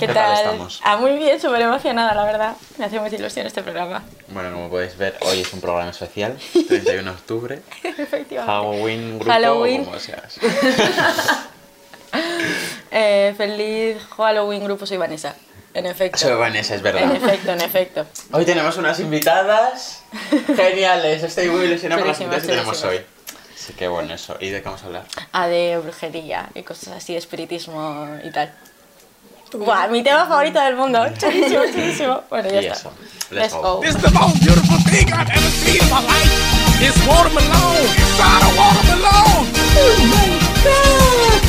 ¿Qué, ¿Qué tal? estamos? Ah, muy bien, súper emocionada, la verdad. Me hace mucha ilusión este programa. Bueno, como podéis ver, hoy es un programa especial, 31 de octubre, Efectivamente. Halloween, grupo, Halloween. como seas. Eh, feliz Halloween, grupo, soy Vanessa. En efecto. Soy Vanessa, es En verdad. efecto, en efecto. Hoy tenemos unas invitadas geniales, estoy muy ilusionada por las invitadas que tenemos hoy. Así que bueno, eso. ¿Y de qué vamos a hablar? Ah, de brujería y cosas así, espiritismo y tal. Buah, mi tema favorito del mundo. Chulísimo, chulísimo. Bueno, ya Y está. eso. Let's go. go. It's the most beautiful thing I've ever seen in my life. It's watermelon inside a watermelon. Oh my God!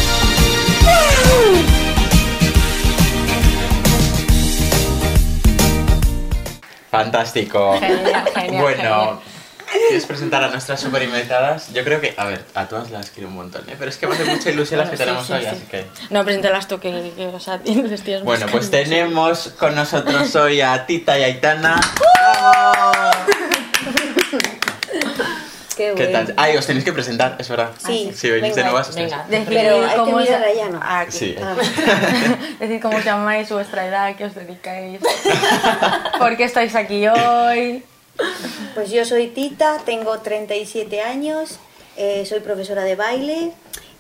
Fantástico. Genial, genial, bueno, genial. ¿Quieres presentar a nuestras super invitadas? Yo creo que, a ver, a todas las quiero un montón, ¿eh? pero es que me hace mucha ilusión las que tenemos sí, hoy, sí, así sí. que... No, preséntalas tú, que, que o sea, tienes tíos Bueno, pues tenemos con nosotros hoy a Tita y Aitana. Qué ¿Qué bueno. tal? Ay, os tenéis que presentar, es verdad. Sí, Si venís de venga, nuevas, os tenéis- venga. Decir Pero hay que cómo mirar os- a Llano. Ah, aquí. Sí. Ah, Decir cómo os llamáis, vuestra edad, qué os dedicáis. ¿Por qué estáis aquí hoy? Pues yo soy Tita, tengo 37 años, eh, soy profesora de baile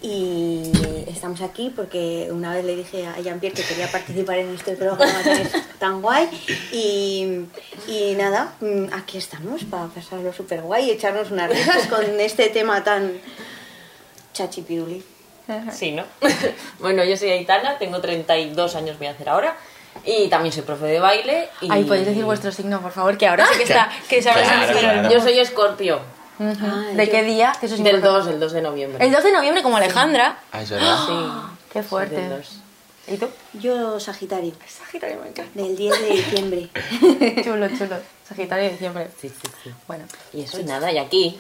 y estamos aquí porque una vez le dije a Jean-Pierre que quería participar en este programa tan, tan guay y, y nada, mm, aquí estamos para pasarlo súper guay y echarnos unas risas con este tema tan chachipiruli. Sí, ¿no? bueno, yo soy Aitana, tengo 32 años, voy a hacer ahora. Y también soy profe de baile. Y... Ay, podéis decir vuestro signo, por favor, que ahora sí que está. Que Claro, pero claro. Yo soy escorpio. Ah, ¿De yo- qué día? Que eso es Del importante. 2, el 2 de noviembre. El 2 de noviembre, como Alejandra. Ah, es verdad. Sí. Qué fuerte. Del 2. ¿Y tú? Yo Sagitario, Sagitario, me encanta. del 10 de diciembre. chulo, chulo. Sagitario de diciembre. Sí, sí, sí. Bueno. Y eso y nada, y aquí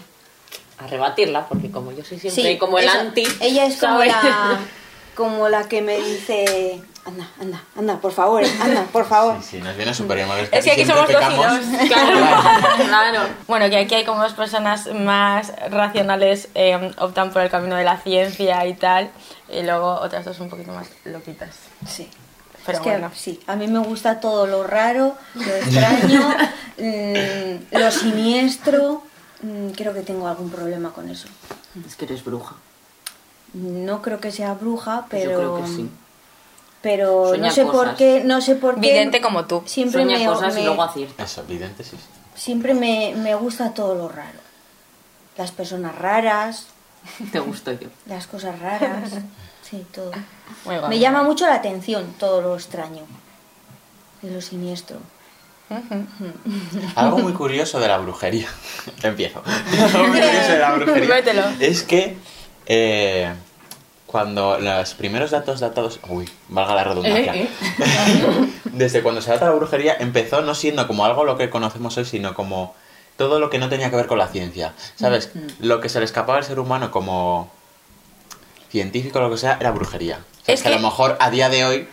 a rebatirla, porque como yo soy siempre Sí, como el eso. anti. Ella es como ¿sabes? la, como la que me dice, anda, anda, anda, por favor, anda, por favor. Sí, sí, nos viene súper bien. Es que aquí somos dos y pecamos. dos. Claro, claro. Bueno, que aquí hay como dos personas más racionales eh, optan por el camino de la ciencia y tal, y luego otras dos un poquito más loquitas. Sí. Pero es que bueno. sí, a mí me gusta todo lo raro, lo extraño, mm, lo siniestro. mm, creo que tengo algún problema con eso. Es que eres bruja. No creo que sea bruja, pero Yo creo que sí. Pero Sueña no sé por qué, no sé por qué. Vidente como tú. Siempre Sueña me, cosas me- y luego acierta. Eso, evidente, sí. siempre me, me gusta todo lo raro. Las personas raras, Te gusto yo. las cosas raras, sí, todo. Muy. Me llama mucho la atención todo lo extraño y lo siniestro. Algo muy curioso de la brujería. Empiezo. Algo muy curioso de la brujería. Mételo. Es que eh, cuando los primeros datos datados. Uy, valga la redundancia. Eh, Desde cuando se data la brujería empezó no siendo como algo lo que conocemos hoy, sino como todo lo que no tenía que ver con la ciencia. ¿Sabes? Lo que se le escapaba al ser humano como científico o lo que sea era brujería. O sea, Es que a lo mejor a día de hoy,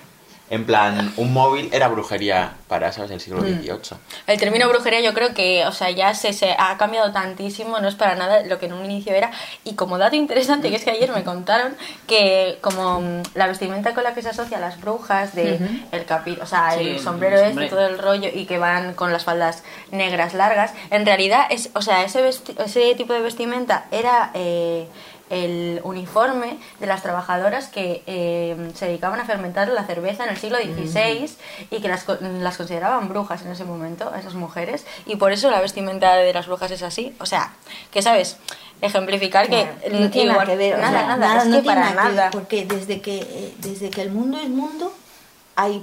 en plan, un móvil era brujería para, ¿sabes? El siglo XVIII. El término brujería yo creo que, o sea, ya se, se ha cambiado tantísimo, no es para nada lo que en un inicio era. Y como dato interesante, que es que ayer me contaron que como mm, la vestimenta con la que se asocia a las brujas, de el capi, o sea, Sí, el el sombrero este, sombrero. todo el rollo, y que van con las faldas negras largas, en realidad es, o sea, ese, ese tipo de vestimenta era... eh, el uniforme de las trabajadoras que eh, se dedicaban a fermentar la cerveza en el siglo XVI y que las, las consideraban brujas en ese momento, esas mujeres, y por eso la vestimenta de las brujas es así. O sea, que sabes, ejemplificar que no tiene nada que ver, o nada, sea, nada, es no que tiene para nada nada. porque desde que eh, desde que el mundo es mundo hay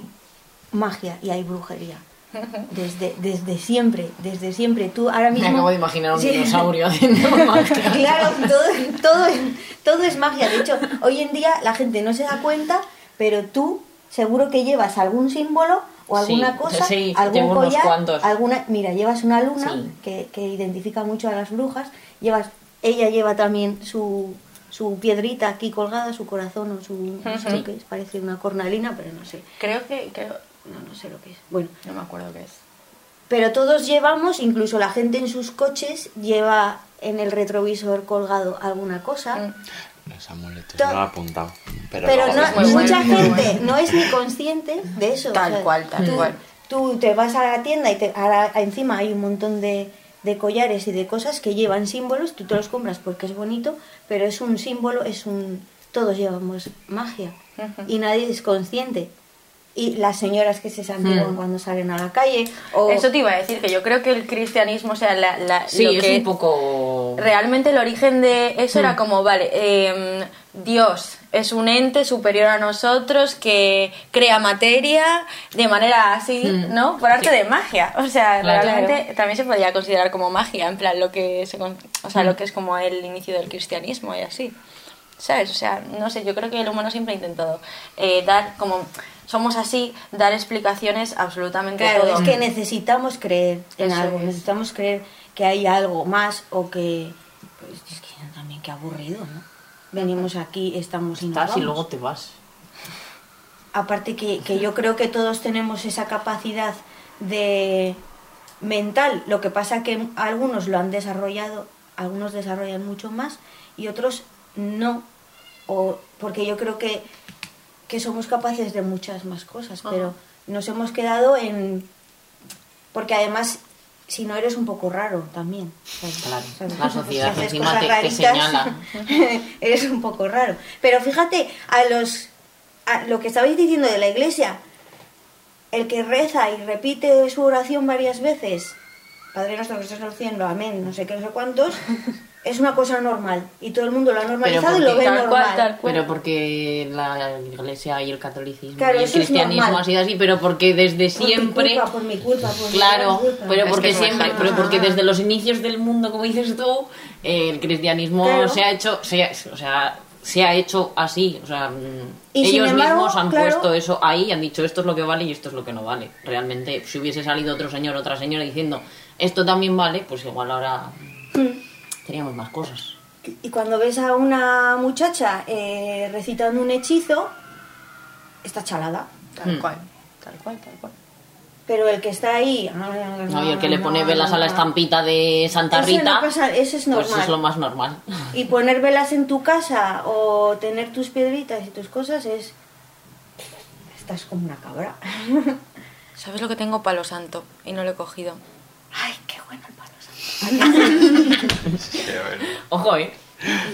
magia y hay brujería. Desde, desde siempre, desde siempre. Tú ahora mismo. Me acabo de imaginar a un Sí. dinosaurio haciendo magia. claro, todo, todo, todo es magia. De hecho, hoy en día la gente no se da cuenta, pero tú seguro que llevas algún símbolo o Sí, alguna cosa, sí, algún llevo unos collar, cuantos. alguna, mira, llevas una luna Sí. que, que identifica mucho a las brujas, llevas, ella lleva también su, su piedrita aquí colgada, su corazón o su, no sé es, parece una cornalina, pero no sé, Creo que, creo, no, no sé lo que es. Bueno, no me acuerdo qué es. pero todos llevamos, incluso la gente en sus coches lleva en el retrovisor colgado alguna cosa. Mm. Los amuletos, To- no lo he apuntado. Pero, no, mucha bueno, gente bueno. no es ni consciente de eso. Tal cual, tal tú, cual. Tú te vas a la tienda y te, ahora encima hay un montón de, de collares y de cosas que llevan símbolos, tú te los compras porque es bonito, pero es un símbolo, es un... Todos llevamos magia y nadie es consciente. Y las señoras que se santiguan Hmm. cuando salen a la calle, o... Eso te iba a decir, que yo creo que el cristianismo, o sea, la, la- Sí, lo es que un poco... realmente el origen de eso era como, vale, em, Dios es un ente superior a nosotros que crea materia de manera así, Mm. ¿no? Por arte de magia. O sea, Claro. realmente también se podría considerar como magia, en plan lo que se, o sea, lo que es como el inicio del cristianismo y así. ¿Sabes? O sea, no sé, yo creo que el humano siempre ha intentado eh, dar como somos así, dar explicaciones absolutamente Claro, todo. es que necesitamos creer en Eso algo, es. necesitamos creer que hay algo más o que... Pues es que también qué aburrido, ¿no? Venimos aquí, estamos y Estás y luego te vas. Aparte que, que yo creo que todos tenemos esa capacidad de mental, lo que pasa que algunos lo han desarrollado, algunos desarrollan mucho más y otros no, o porque yo creo que, que somos capaces de muchas más cosas, pero nos hemos quedado en... porque además si no eres un poco raro también. ¿sabes? Claro, ¿Sabes? la sociedad Si haces encima cosas te- te raritas, señala. eres un poco raro. Pero fíjate, a los a lo que estabais diciendo de la iglesia, el que reza y repite su oración varias veces, Padre nuestro que estás en el cielo, amén, no sé qué, no sé cuántos, es una cosa normal. Y todo el mundo lo ha normalizado y lo ve tal normal. cual, tal cual. Pero porque la iglesia y el catolicismo Claro, y el cristianismo normal. ha sido así, pero porque desde Por mi siempre... culpa, por mi culpa, por mi Claro, culpa. pero Es porque que siempre, pero porque desde los inicios del mundo, como dices tú, el cristianismo Claro. se ha hecho, se ha, o sea, se ha hecho así, o sea, mm, Y ellos embargo, mismos han claro- puesto eso ahí y han dicho esto es lo que vale y esto es lo que no vale. Realmente, si hubiese salido otro señor, otra señora diciendo esto también vale, pues igual ahora Hmm. Teníamos más cosas. Y cuando ves a una muchacha eh, recitando un hechizo, está chalada. Tal Mm. cual, tal cual, tal cual. Pero el que está ahí... No, y el que le pone velas a la estampita de Santa Eso Rita, no pasa, eso es pues normal. es lo más normal. Y poner velas en tu casa o tener tus piedritas y tus cosas es... Estás como una cabra. ¿Sabes lo que tengo palo santo? Y no lo he cogido. Ay, qué bueno el palo santo. Ojo, eh.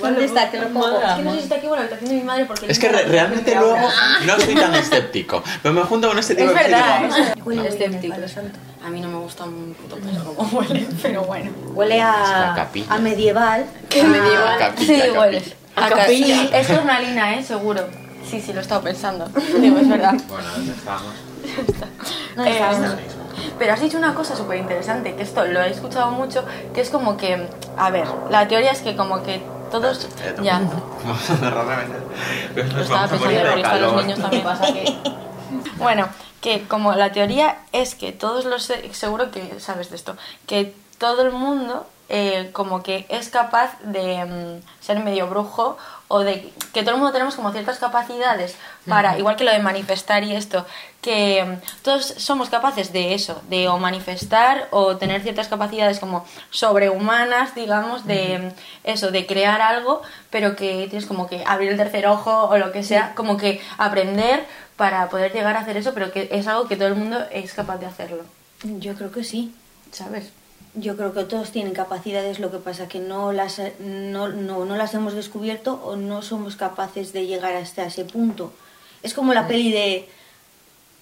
¿Dónde está? Que lo pongo. Es que no sé si está aquí o la habitación de mi madre porque... Es que re- realmente luego no soy tan escéptico. Pero me junto con este tipo Es de verdad, es Huele escéptico. palo santo. A mí no me gusta un puto pelo como huele, pero bueno. Huele Es la a, capilla. a medieval. ¿Qué medieval? Capilla, sí, capilla. huele. A A ca- capilla. Sí, es jornalina, ¿eh? Seguro. Sí, sí, lo he estado pensando. Digo, es verdad. Bueno, ¿dónde estamos? No, Eh, pero has dicho una cosa súper interesante, que esto lo he escuchado mucho, que es como que, a ver, la teoría es que como que todos... Ya, Vamos a cerrar lo estaba a pensando porque están los niños también. Pasa que... Bueno, que como la teoría es que todos los... se- Seguro que sabes de esto, que todo el mundo eh, como que es capaz de mm, ser medio brujo o de que todo el mundo tenemos como ciertas capacidades para, igual que lo de manifestar y esto, que mm, todos somos capaces de eso, de o manifestar o tener ciertas capacidades como sobrehumanas, digamos, de mm, eso, de crear algo, pero que tienes como que abrir el tercer ojo o lo que sea, como que aprender para poder llegar a hacer eso, pero que es algo que todo el mundo es capaz de hacerlo, Yo creo que sí. ¿sabes? Yo creo que todos tienen capacidades, lo que pasa que no las, no, no, no las hemos descubierto o no somos capaces de llegar hasta ese punto. Es como la peli de...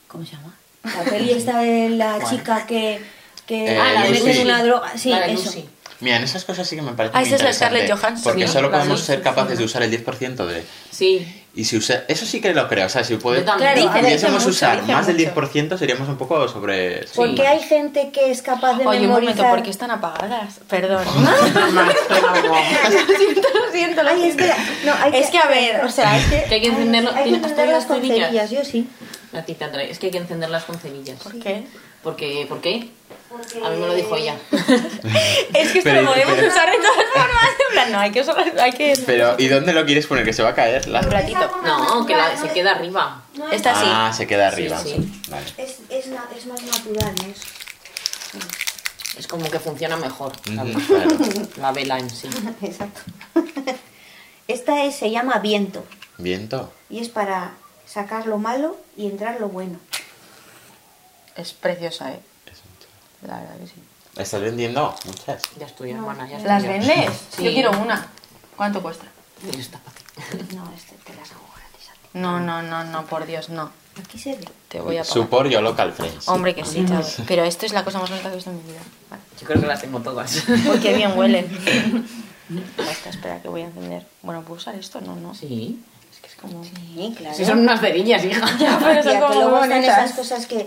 ¿Cómo se llama? La peli esta de la chica que, que Eh, ah, la Lucy. meten una droga. Sí, La eso. Lucy. Mira, en esas cosas sí que me parece Ah, esa es la Scarlett Johansson, Porque sí, solo podemos ser capaces de usar el 10% de... Sí. Y si usa... Eso sí que lo creo, o sea, si puede... Claro, pudiésemos mucho, usar más del mucho. 10% seríamos un poco sobre... Porque hay gente que es capaz de Oye, un momento, ¿por qué están apagadas? Perdón. lo siento, lo siento, lo Ay, es que, no, hay Es que, a ver, o sea, es que... Que hay que encenderlo. Hay que ¿Tienes- ¿Has traído encenderlas las con cerillas? cerillas, yo sí. A ti te. Es que hay que encenderlas con cerillas. ¿Por qué? Porque, ¿Por qué? A mí me lo dijo ella. Es que esto Pero- lo podemos pero- usar de todas formas. En plan, no, hay que usar... Hay que... Pero, ¿y dónde lo quieres poner? ¿Que se va a caer? La... Un platito. No, que la- se queda arriba. Esta sí. Ah, se queda arriba. Sí, sí. Vale. Es, es, na- es más natural, ¿no? Es- Es como que funciona mejor. ¿sabes? Ujú, claro. La vela en sí. Exacto. Esta es, se llama viento Viento. y es para sacar lo malo y entrar lo bueno. Es preciosa, ¿eh? La verdad que sí. ¿Estás vendiendo? Muchas. Ya es tuya, hermana. Ya es ¿Las tuya. vendes? Sí. Yo quiero una. ¿Cuánto cuesta? No, este te las hago gratis a ti. No, no, no, no, por Dios, no. Aquí se ve. Te voy a pagar. Support your local friends. Hombre, que sí, chaval. Pero esto es la cosa más bonita que he visto en mi vida. Vale. Yo creo que las tengo todas. Uy, qué bien huelen. Basta, espera, que voy a encender. Bueno, ¿puedo usar esto? No, no. Sí. Como... Sí, claro. Si son unas cerillas, hija. pero son que como luego están esas cosas que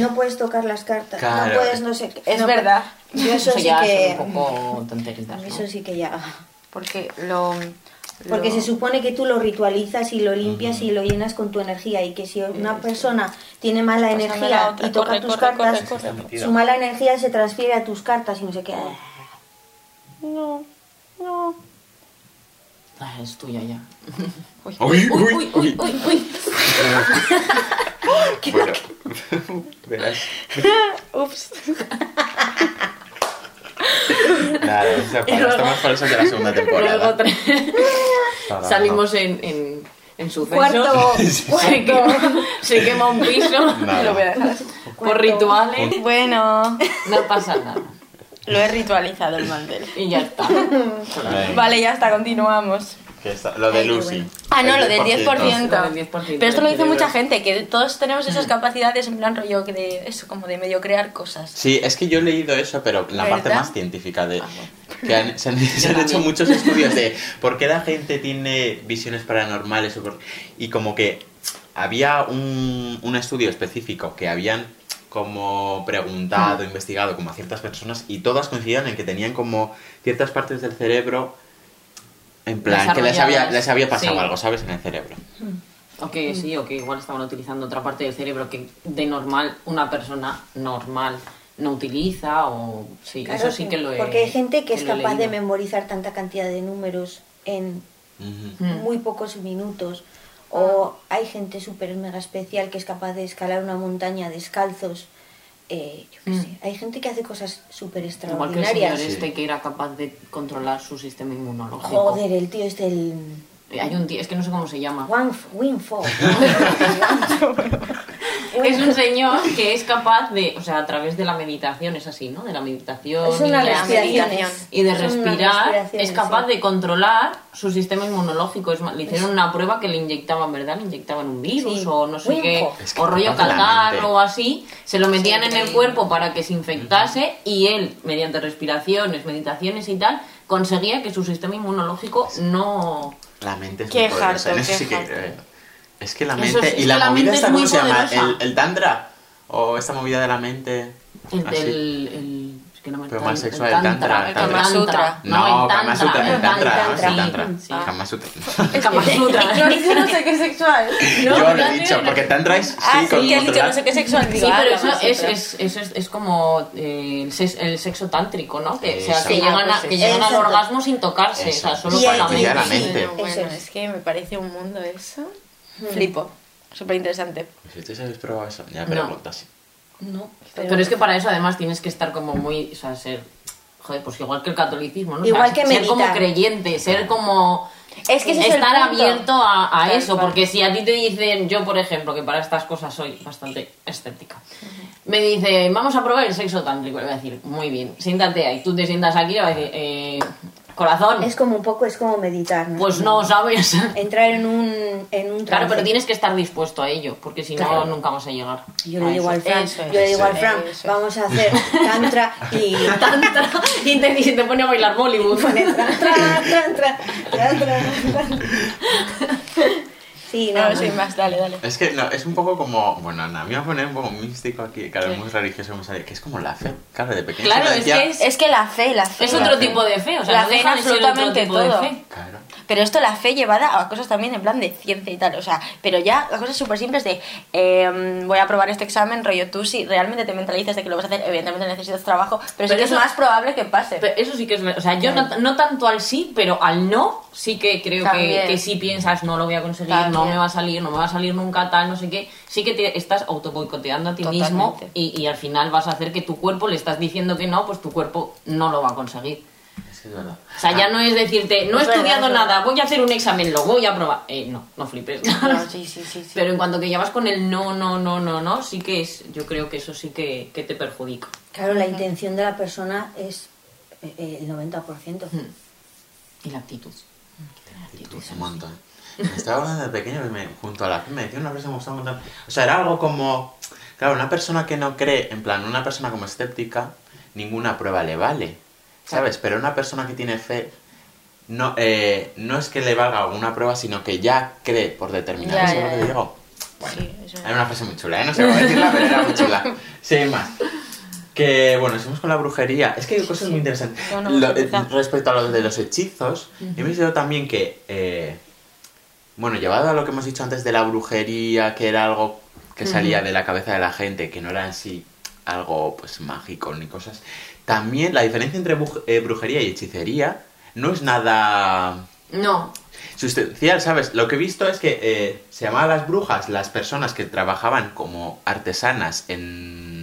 no puedes tocar las cartas, Claro. no puedes no sé qué. Es No, verdad. Yo eso, Eso sí ya que... son un poco tonteritas, ¿no? Eso sí que ya... Porque lo... Porque lo- se supone que tú lo ritualizas y lo limpias y lo llenas con tu energía y que si una persona tiene mala Pásame energía otra, y toca corre, tus corre, cartas, corre, corre. su mala energía se transfiere a tus cartas y no sé qué. No, no. Ah, es tuya ya. Uy, uy, uy, uy. uy, uy. Bueno, verás. Ups. Nada, esa para está más falso que la segunda Luego temporada. tres. Ahora, Salimos en, en, en suceso. Cuarto, Se quema, se quema un piso Nada. Lo voy a dejar así. por rituales. Bueno, No pasa nada. Lo he ritualizado el mantel. Y ya está. Vale, ya está, continuamos. que está- Lo de Lucy. bueno. Ah, no, lo del 10%. Lo del 10% Pero esto lo dice mucha gente, que todos tenemos esas capacidades en plan rollo que de eso, como de medio crear cosas. Sí, es que yo he leído eso, pero la parte ¿Verdad? más científica de... Ah, Que han- se han, se han hecho muchos estudios de por qué la gente tiene visiones paranormales o por- y como que había un, un estudio específico que habían como preguntado, investigado como a ciertas personas y todas coincidían en que tenían como ciertas partes del cerebro en plan que les había, les había pasado Sí. algo, ¿sabes? En el cerebro. O que sí, o que igual estaban utilizando otra parte del cerebro que de normal una persona normal no utiliza o sí, Claro, eso sí que lo he Porque hay gente que es capaz de memorizar tanta cantidad de números en. Mm. muy pocos minutos. O hay gente súper mega especial que es capaz de escalar una montaña descalzos. Eh, yo qué Mm. sé. Hay gente que hace cosas súper Igual que el señor extraordinarias. este que era capaz de controlar su sistema inmunológico. Joder, el tío este, el... Hay un tío, es que no sé cómo se llama. Winfo. Es un señor que es capaz de, o sea, a través de la meditación, es así, ¿no? De la meditación Es una y, la- respiración. y de respirar, es capaz sí. de controlar su sistema inmunológico. Es más, le hicieron una prueba que le inyectaban, ¿verdad? Le inyectaban un virus Sí. o no sé qué, ojo. Es que o rollo de catarro o así. Se lo metían Sí, en el cuerpo para que se infectase y él, mediante respiraciones, meditaciones y tal, conseguía que su sistema inmunológico no... La mente es Qué muy poderosa, harto, qué sí que creo. Es que la mente. es- y es la la movida esta, es ¿cómo se llama? El, el. O esta movida de la mente. El, así. el, es que no me Pero el- más el sexual, el tantra, el Kama Sutra. No, el Kama Sutra, el Tantra, ¿no? Es el Tantra. sí. Kama Sutra. Kama Sutra. Yo no sé qué es sexual. Yo lo he dicho, porque Tantra es. Sí, Ah, sí, que has dicho no sé qué es sexual. Sí, Digo, pero eso es, como eh, el, sexo tántrico, ¿no? Que, llegan, a, pues que sí. llegan al orgasmo sin tocarse, o sea, solo con la mente. Eso es. que me parece un mundo eso. Flipo. Súper interesante. Si tú habéis probado eso, ya preguntas. No, pero, es que para eso además tienes que estar como muy, o sea, ser, joder, pues igual que el catolicismo, ¿no? O sea, Igual que ser como creyente, ser como... Es que ese es el estar punto. abierto a, eso, porque si a ti te dicen, yo por ejemplo, que para estas cosas soy bastante escéptica, me dice, vamos a probar el sexo tántrico, le voy a decir, muy bien, siéntate ahí, tú te sientas aquí, le voy a decir, eh, corazón, Es como un poco, es como meditar, ¿no? pues no, ¿sabes? Entrar en un, en un Claro, pero tienes que estar dispuesto a ello, porque si Claro. no, nunca vas a llegar. Yo le digo al Fran, yo le digo al Fran, vamos a hacer tantra y Tantra, y te, y te pone a bailar Bollywood. Tantra, tantra, tantra, tantra. Sí, no, No, no. soy más, dale, dale. Es que no, es un poco como. Bueno, a mí me va a poner un poco místico aquí, claro, muy religioso, me sale, que es como la fe. Claro, de pequeño. Claro, es decía- que es, Es que la fe, la fe. es la otro fe. tipo de fe, o sea, La no fe otro absolutamente de todo. fe. Claro. Pero esto la fe llevada a cosas también en plan de ciencia y tal, o sea, pero ya a cosas súper simples de eh, voy a probar este examen, rollo tú si realmente te mentalizas de que lo vas a hacer, evidentemente necesitas trabajo, pero, sí Pero que eso- es más probable que pase. Pero eso sí que es. O sea, yo no, no tanto al sí, pero al no, sí que creo que, que si piensas no lo voy a conseguir, no También. me va a salir, no me va a salir nunca, tal, no sé qué. Sí que te estás autoboicoteando a ti mismo y, y al final vas a hacer que tu cuerpo le estás diciendo que no, pues tu cuerpo no lo va a conseguir. Sí, es verdad. O sea, ya no es decirte, no he Es estudiado verdad. nada, voy a hacer un examen, lo voy a probar. Eh, no, no flipes. No, sí, sí, sí, sí. Pero en cuanto que ya vas con el no, no, no, no, no, sí que es, yo creo que eso sí que, que te perjudica. Claro, la intención de la persona es eh, eh, el 90%. Y la actitud. Actitud, montón. Me estaba hablando de pequeño me, junto a la me decía una frase que me gustaba un montón. O sea, era algo como... Claro, una persona que no cree, en plan, una persona como escéptica, ninguna prueba le vale. ¿Sabes? Pero una persona que tiene fe, no, eh, no es que le valga alguna prueba, sino que ya cree por determinado. Ya, ¿Sabes ya, lo que ya. digo? Sí, eso es. Hay una frase muy chula, ¿eh? No sé cómo decirla, pero era muy chula. Sí, más. Que, bueno, seguimos con la brujería. Es que hay cosas muy interesantes. No, no, Lo- eh, respecto a lo de los hechizos, he visto también que, eh, bueno, llevado a lo que hemos dicho antes de la brujería, que era algo que salía de la cabeza de la gente, que no era en sí algo, pues, mágico ni cosas. También la diferencia entre eh, brujería y hechicería no es nada No, sustancial, ¿sabes? Lo que he visto es que eh, se llamaban las brujas las personas que trabajaban como artesanas en...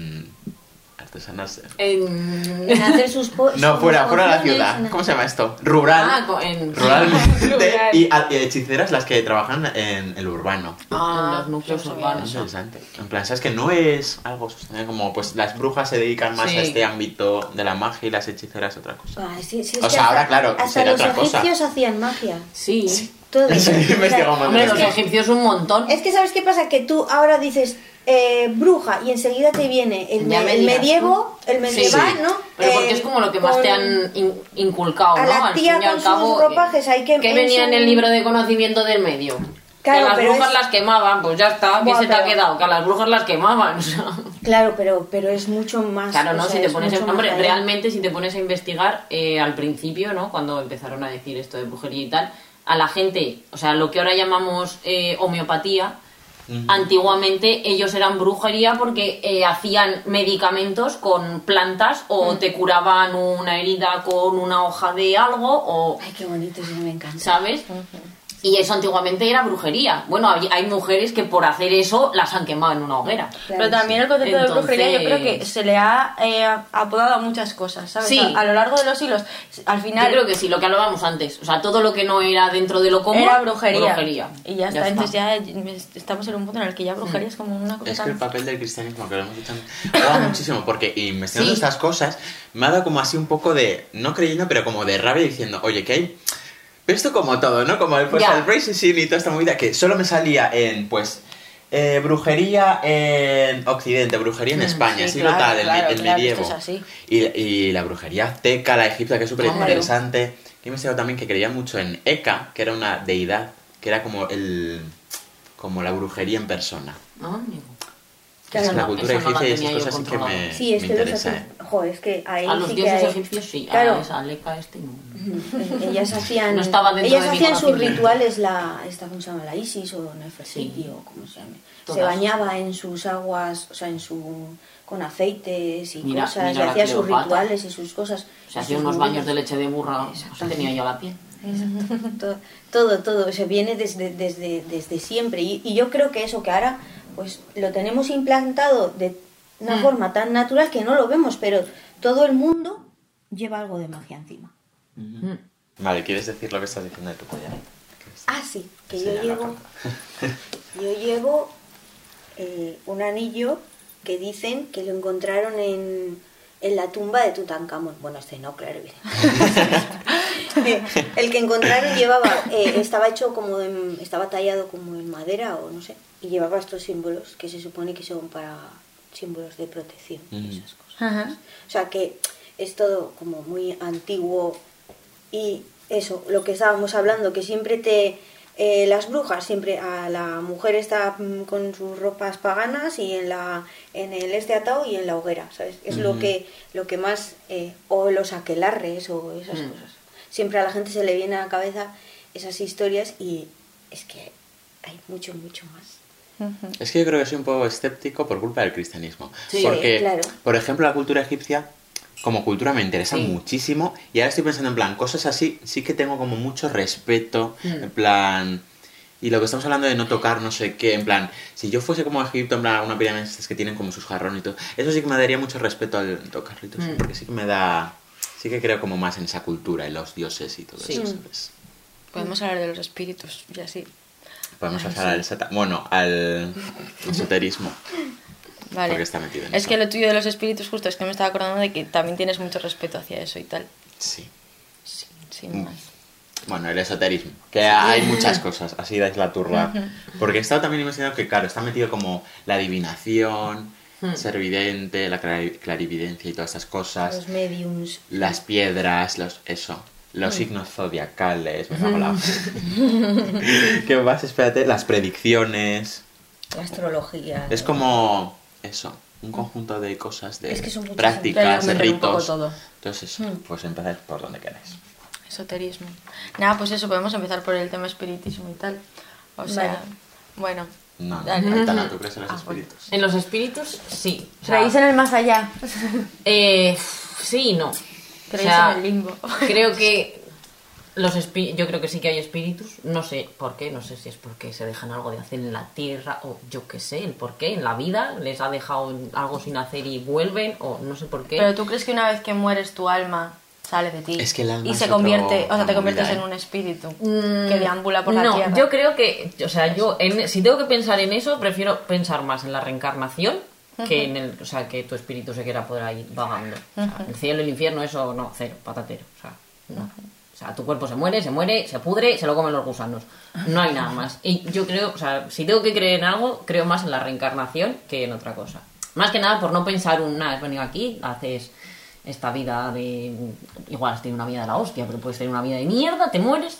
Artesanas... en... En hacer sus No, fuera, fuera de la ciudad. ¿Cómo se llama esto? Rural. Ah, en... Ruralmente. Rural. Y, a- y hechiceras las que trabajan en el urbano. Ah, en los núcleos no sabía Es urbanos. interesante. En plan, ¿sabes que no es algo sustancial? Como, pues, las brujas se dedican más Sí. a este ámbito de la magia y las hechiceras a otra cosa. Ah, sí, sí, O sea, hasta- ahora, claro, Hasta será los otra cosa. hacían magia. Sí. Todo. Un montón. Hombre, los egipcios un montón. Es que, ¿sabes qué pasa? Que tú ahora dices eh, bruja y enseguida te viene el, me- me el medievo, el Sí. medieval, ¿no? Pero porque Eh, es como lo que más te han in- inculcado, a ¿no? la Al tía fin y al con cabo, sus ropajes ahí que- ¿Qué en venía en el libro de conocimiento del medio? Claro, que las brujas es- las quemaban, pues ya está, ¿qué se te ha quedado? Que a las brujas las quemaban. Claro, pero, pero es mucho más. Claro, no, o sea, si te es pones más hombre, realmente si te pones a investigar eh, al principio, ¿no? Cuando empezaron a decir esto de brujería y tal, a la gente, o sea, lo que ahora llamamos antiguamente ellos eran brujería porque eh, hacían medicamentos con plantas o te curaban una herida con una hoja de algo o Ay, qué bonito, eso me encanta. ¿sabes? Y eso antiguamente era brujería. Bueno, hay, hay mujeres que por hacer eso las han quemado en una hoguera. Claro. Pero también el concepto de brujería yo creo que se le ha eh, apodado a muchas cosas, ¿sabes? Sí. A, a lo largo de los siglos, al Yo final creo que sí, lo que hablábamos antes. O sea, todo lo que no era dentro de lo común era brujería. brujería. Y ya está. Entonces ya estamos en un punto en el que ya brujería es como una cosa Es que el papel del cristianismo, que lo hemos dicho antes, muchísimo, porque investigando Sí. estas cosas me ha dado como así un poco de, no creyendo, pero como de rabia diciendo, oye, que hay... Pero esto como todo, ¿no? Como el, pues, el racism y toda esta movida que solo me salía en, pues, eh, brujería en Occidente, brujería en España, sí, siglo claro, tal, el, claro, el claro, medievo. esto es así. Y, y la brujería azteca, la egipcia, que es súper interesante. He investigado también que creía mucho en Eka, que era una deidad, que era como el... como la brujería en persona. Ah, amigo. Claro, es que la no, cultura no egipcia y esas yo cosas sí que me, Sí, es me que los interesa, ¿eh? egip- Joder, es que ahí A los sí que dioses hay- egipcios sí, Claro. a esa este no. Ellas hacían No ellas hacían sus rituales la esta cómo se llama la Isis o Nefertiti Sí. o como se llame se bañaba en sus aguas o sea en su con aceites y Mira, cosas y mira la hacía sus rituales y sus cosas Se y hacía unos baños de leche de burra, se Exactamente. tenía yo la piel. todo, todo, todo, se viene desde, desde, desde siempre. Y, y yo creo que eso que ahora pues lo tenemos implantado de una Mm. forma tan natural que no lo vemos, pero todo el mundo lleva algo de magia encima. Vale, ¿quieres decir lo que estás diciendo de tu collar? Ah, sí, que Sí, yo llevo, yo llevo eh, un anillo que dicen que lo encontraron en, en la tumba de Tutankamón. Bueno, este no, claro. el que encontraron llevaba, eh, estaba hecho como en- estaba tallado como en madera o no sé, y llevaba estos símbolos que se supone que son para símbolos de protección y Mm. esas cosas. Ajá. O sea que es todo como muy antiguo y eso, lo que estábamos hablando, que siempre te... eh, las brujas, siempre a la mujer está mm, con sus ropas paganas y en la en el este atado y en la hoguera, ¿sabes? Es lo que lo que más... eh, o los aquelarres o esas Mm. cosas. Siempre a la gente se le viene a la cabeza esas historias y es que hay mucho, mucho más. Es que yo creo que soy un poco escéptico por culpa del cristianismo. Sí, Porque, claro. por ejemplo, la cultura egipcia, como cultura me interesa Sí. muchísimo. Y ahora estoy pensando en plan, cosas así, sí que tengo como mucho respeto. Mm. En plan. Y lo que estamos hablando de no tocar no sé qué, en plan, si yo fuese como a Egipto, en plan, alguna pirámide de estas que tienen como sus jarrones y todo, eso sí que me daría mucho respeto al tocarlo y todo Mm. porque sí que me da. sí que creo como más en esa cultura, en los dioses y todo Sí. eso, ¿sabes? Podemos hablar de los espíritus y así. Podemos pasar al sata- bueno, al esoterismo. Vale. Porque está metido en es eso. que lo tuyo de los espíritus, justo es que me estaba acordando de que también tienes mucho respeto hacia eso y tal. Sí. Sin Mm. más. Bueno, el esoterismo. Que hay muchas cosas, así dais la turra. Porque he estado también investigando que, claro, está metido como la adivinación, ser vidente, la clari- clarividencia y todas estas cosas. Los mediums. Las piedras, los eso. Los signos zodiacales, me en la- ¿Qué más? Espérate, las predicciones. La astrología. Es como eso, un conjunto de cosas, de Es que son muchas, prácticas, de ritos. todo. Entonces eso, pues empezar por donde queráis. Esoterismo. Nada, pues eso, podemos empezar por el tema espiritismo y tal. O sea, Vale. bueno. No, Dale. Aitana, ¿tú crees en los Ah, espíritus? En los espíritus, sí. O sea, ¿Creéis en el más allá? eh, sí y no. O ¿Creéis sea, en el limbo? Creo que los espi- yo creo que sí que hay espíritus, no sé por qué, no sé si es porque se dejan algo de hacer en la tierra o yo qué sé, el por qué, en la vida les ha dejado algo sin hacer y vuelven o no sé por qué. Pero tú crees que una vez que mueres tu alma sale de ti Es que el alma y se convierte, o sea, te conviertes en un espíritu que deambula por la Mm, no, tierra. yo creo que, o sea, yo en- si tengo que pensar en eso, prefiero pensar más en la reencarnación que en el, o sea, que tu espíritu se quiera por ahí vagando. O sea, el cielo, el infierno, eso no, cero, patatero. O sea, no. O sea, tu cuerpo se muere, se muere, se pudre, se lo comen los gusanos. No hay nada más. Y yo creo, o sea, si tengo que creer en algo, creo más en la reencarnación que en otra cosa. Más que nada por no pensar un, nada, has venido aquí, haces esta vida de... Igual has tenido una vida de la hostia, pero puedes tener una vida de mierda, te mueres,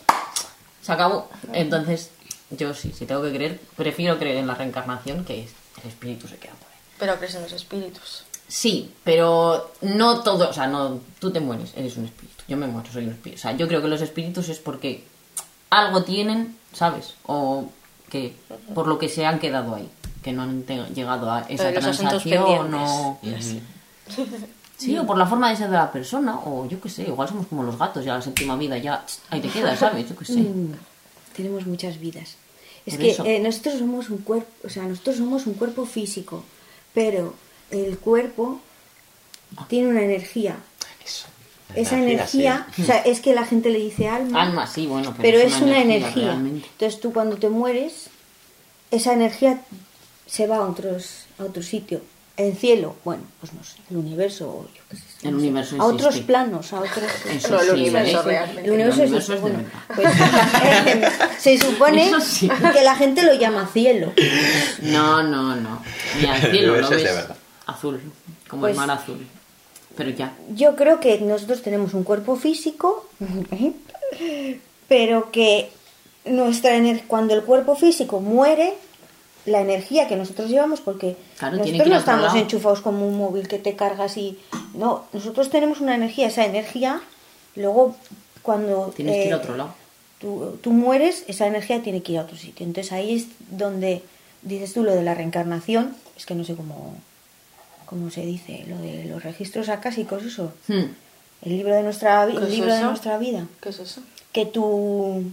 se acabó. Entonces, yo sí, si tengo que creer, prefiero creer en la reencarnación que el espíritu se queda por ahí. Pero crees en los espíritus. Sí, pero no todo, o sea, no, tú te mueres, eres un espíritu. Yo me muero, soy un espíritu. O sea, yo creo que los espíritus es porque algo tienen, ¿sabes? O que por lo que se han quedado ahí, que no han llegado a esa transacción. Sí, o por la forma de ser de la persona, o yo qué sé, igual somos como los gatos, ya la séptima vida ya ahí te quedas, ¿sabes? Yo qué sé. Mm, tenemos muchas vidas. Es Por que eh, nosotros somos un cuerpo, o sea, nosotros somos un cuerpo físico, pero el cuerpo tiene una energía. Eso. Esa Energía, energía, sí. o sea, es que la gente le dice alma, Alma, sí, bueno, pero, pero es una energía. realmente. Entonces tú cuando te mueres, esa energía se va a otros a otro sitio. El cielo, bueno, pues no sé, el universo, o yo qué sé. El no sé, universo A otros planos, a otros... Eso No, el sí, universo ¿ves? realmente. El universo, El universo existe, es bueno, pues, eh, se supone sí. que la gente lo llama cielo. No, no, no. Ni al El cielo lo universo es ves de verdad. Azul, como Pues- el mar azul. Pero ya. Yo creo que nosotros tenemos un cuerpo físico, pero que nuestra cuando el cuerpo físico muere, la energía que nosotros llevamos, porque Claro, nosotros no estamos lado. enchufados como un móvil que te cargas y... No, nosotros tenemos una energía, esa energía, luego cuando... Tienes que ir a eh, otro lado. Tú, tú mueres, esa energía tiene que ir a otro sitio. Entonces ahí es donde dices tú lo de la reencarnación, es que no sé cómo, cómo se dice, lo de los registros acásicos, eso. Hmm. El libro de nuestra, vi- ¿Qué el es libro de nuestra vida. ¿Qué es eso? Que tu,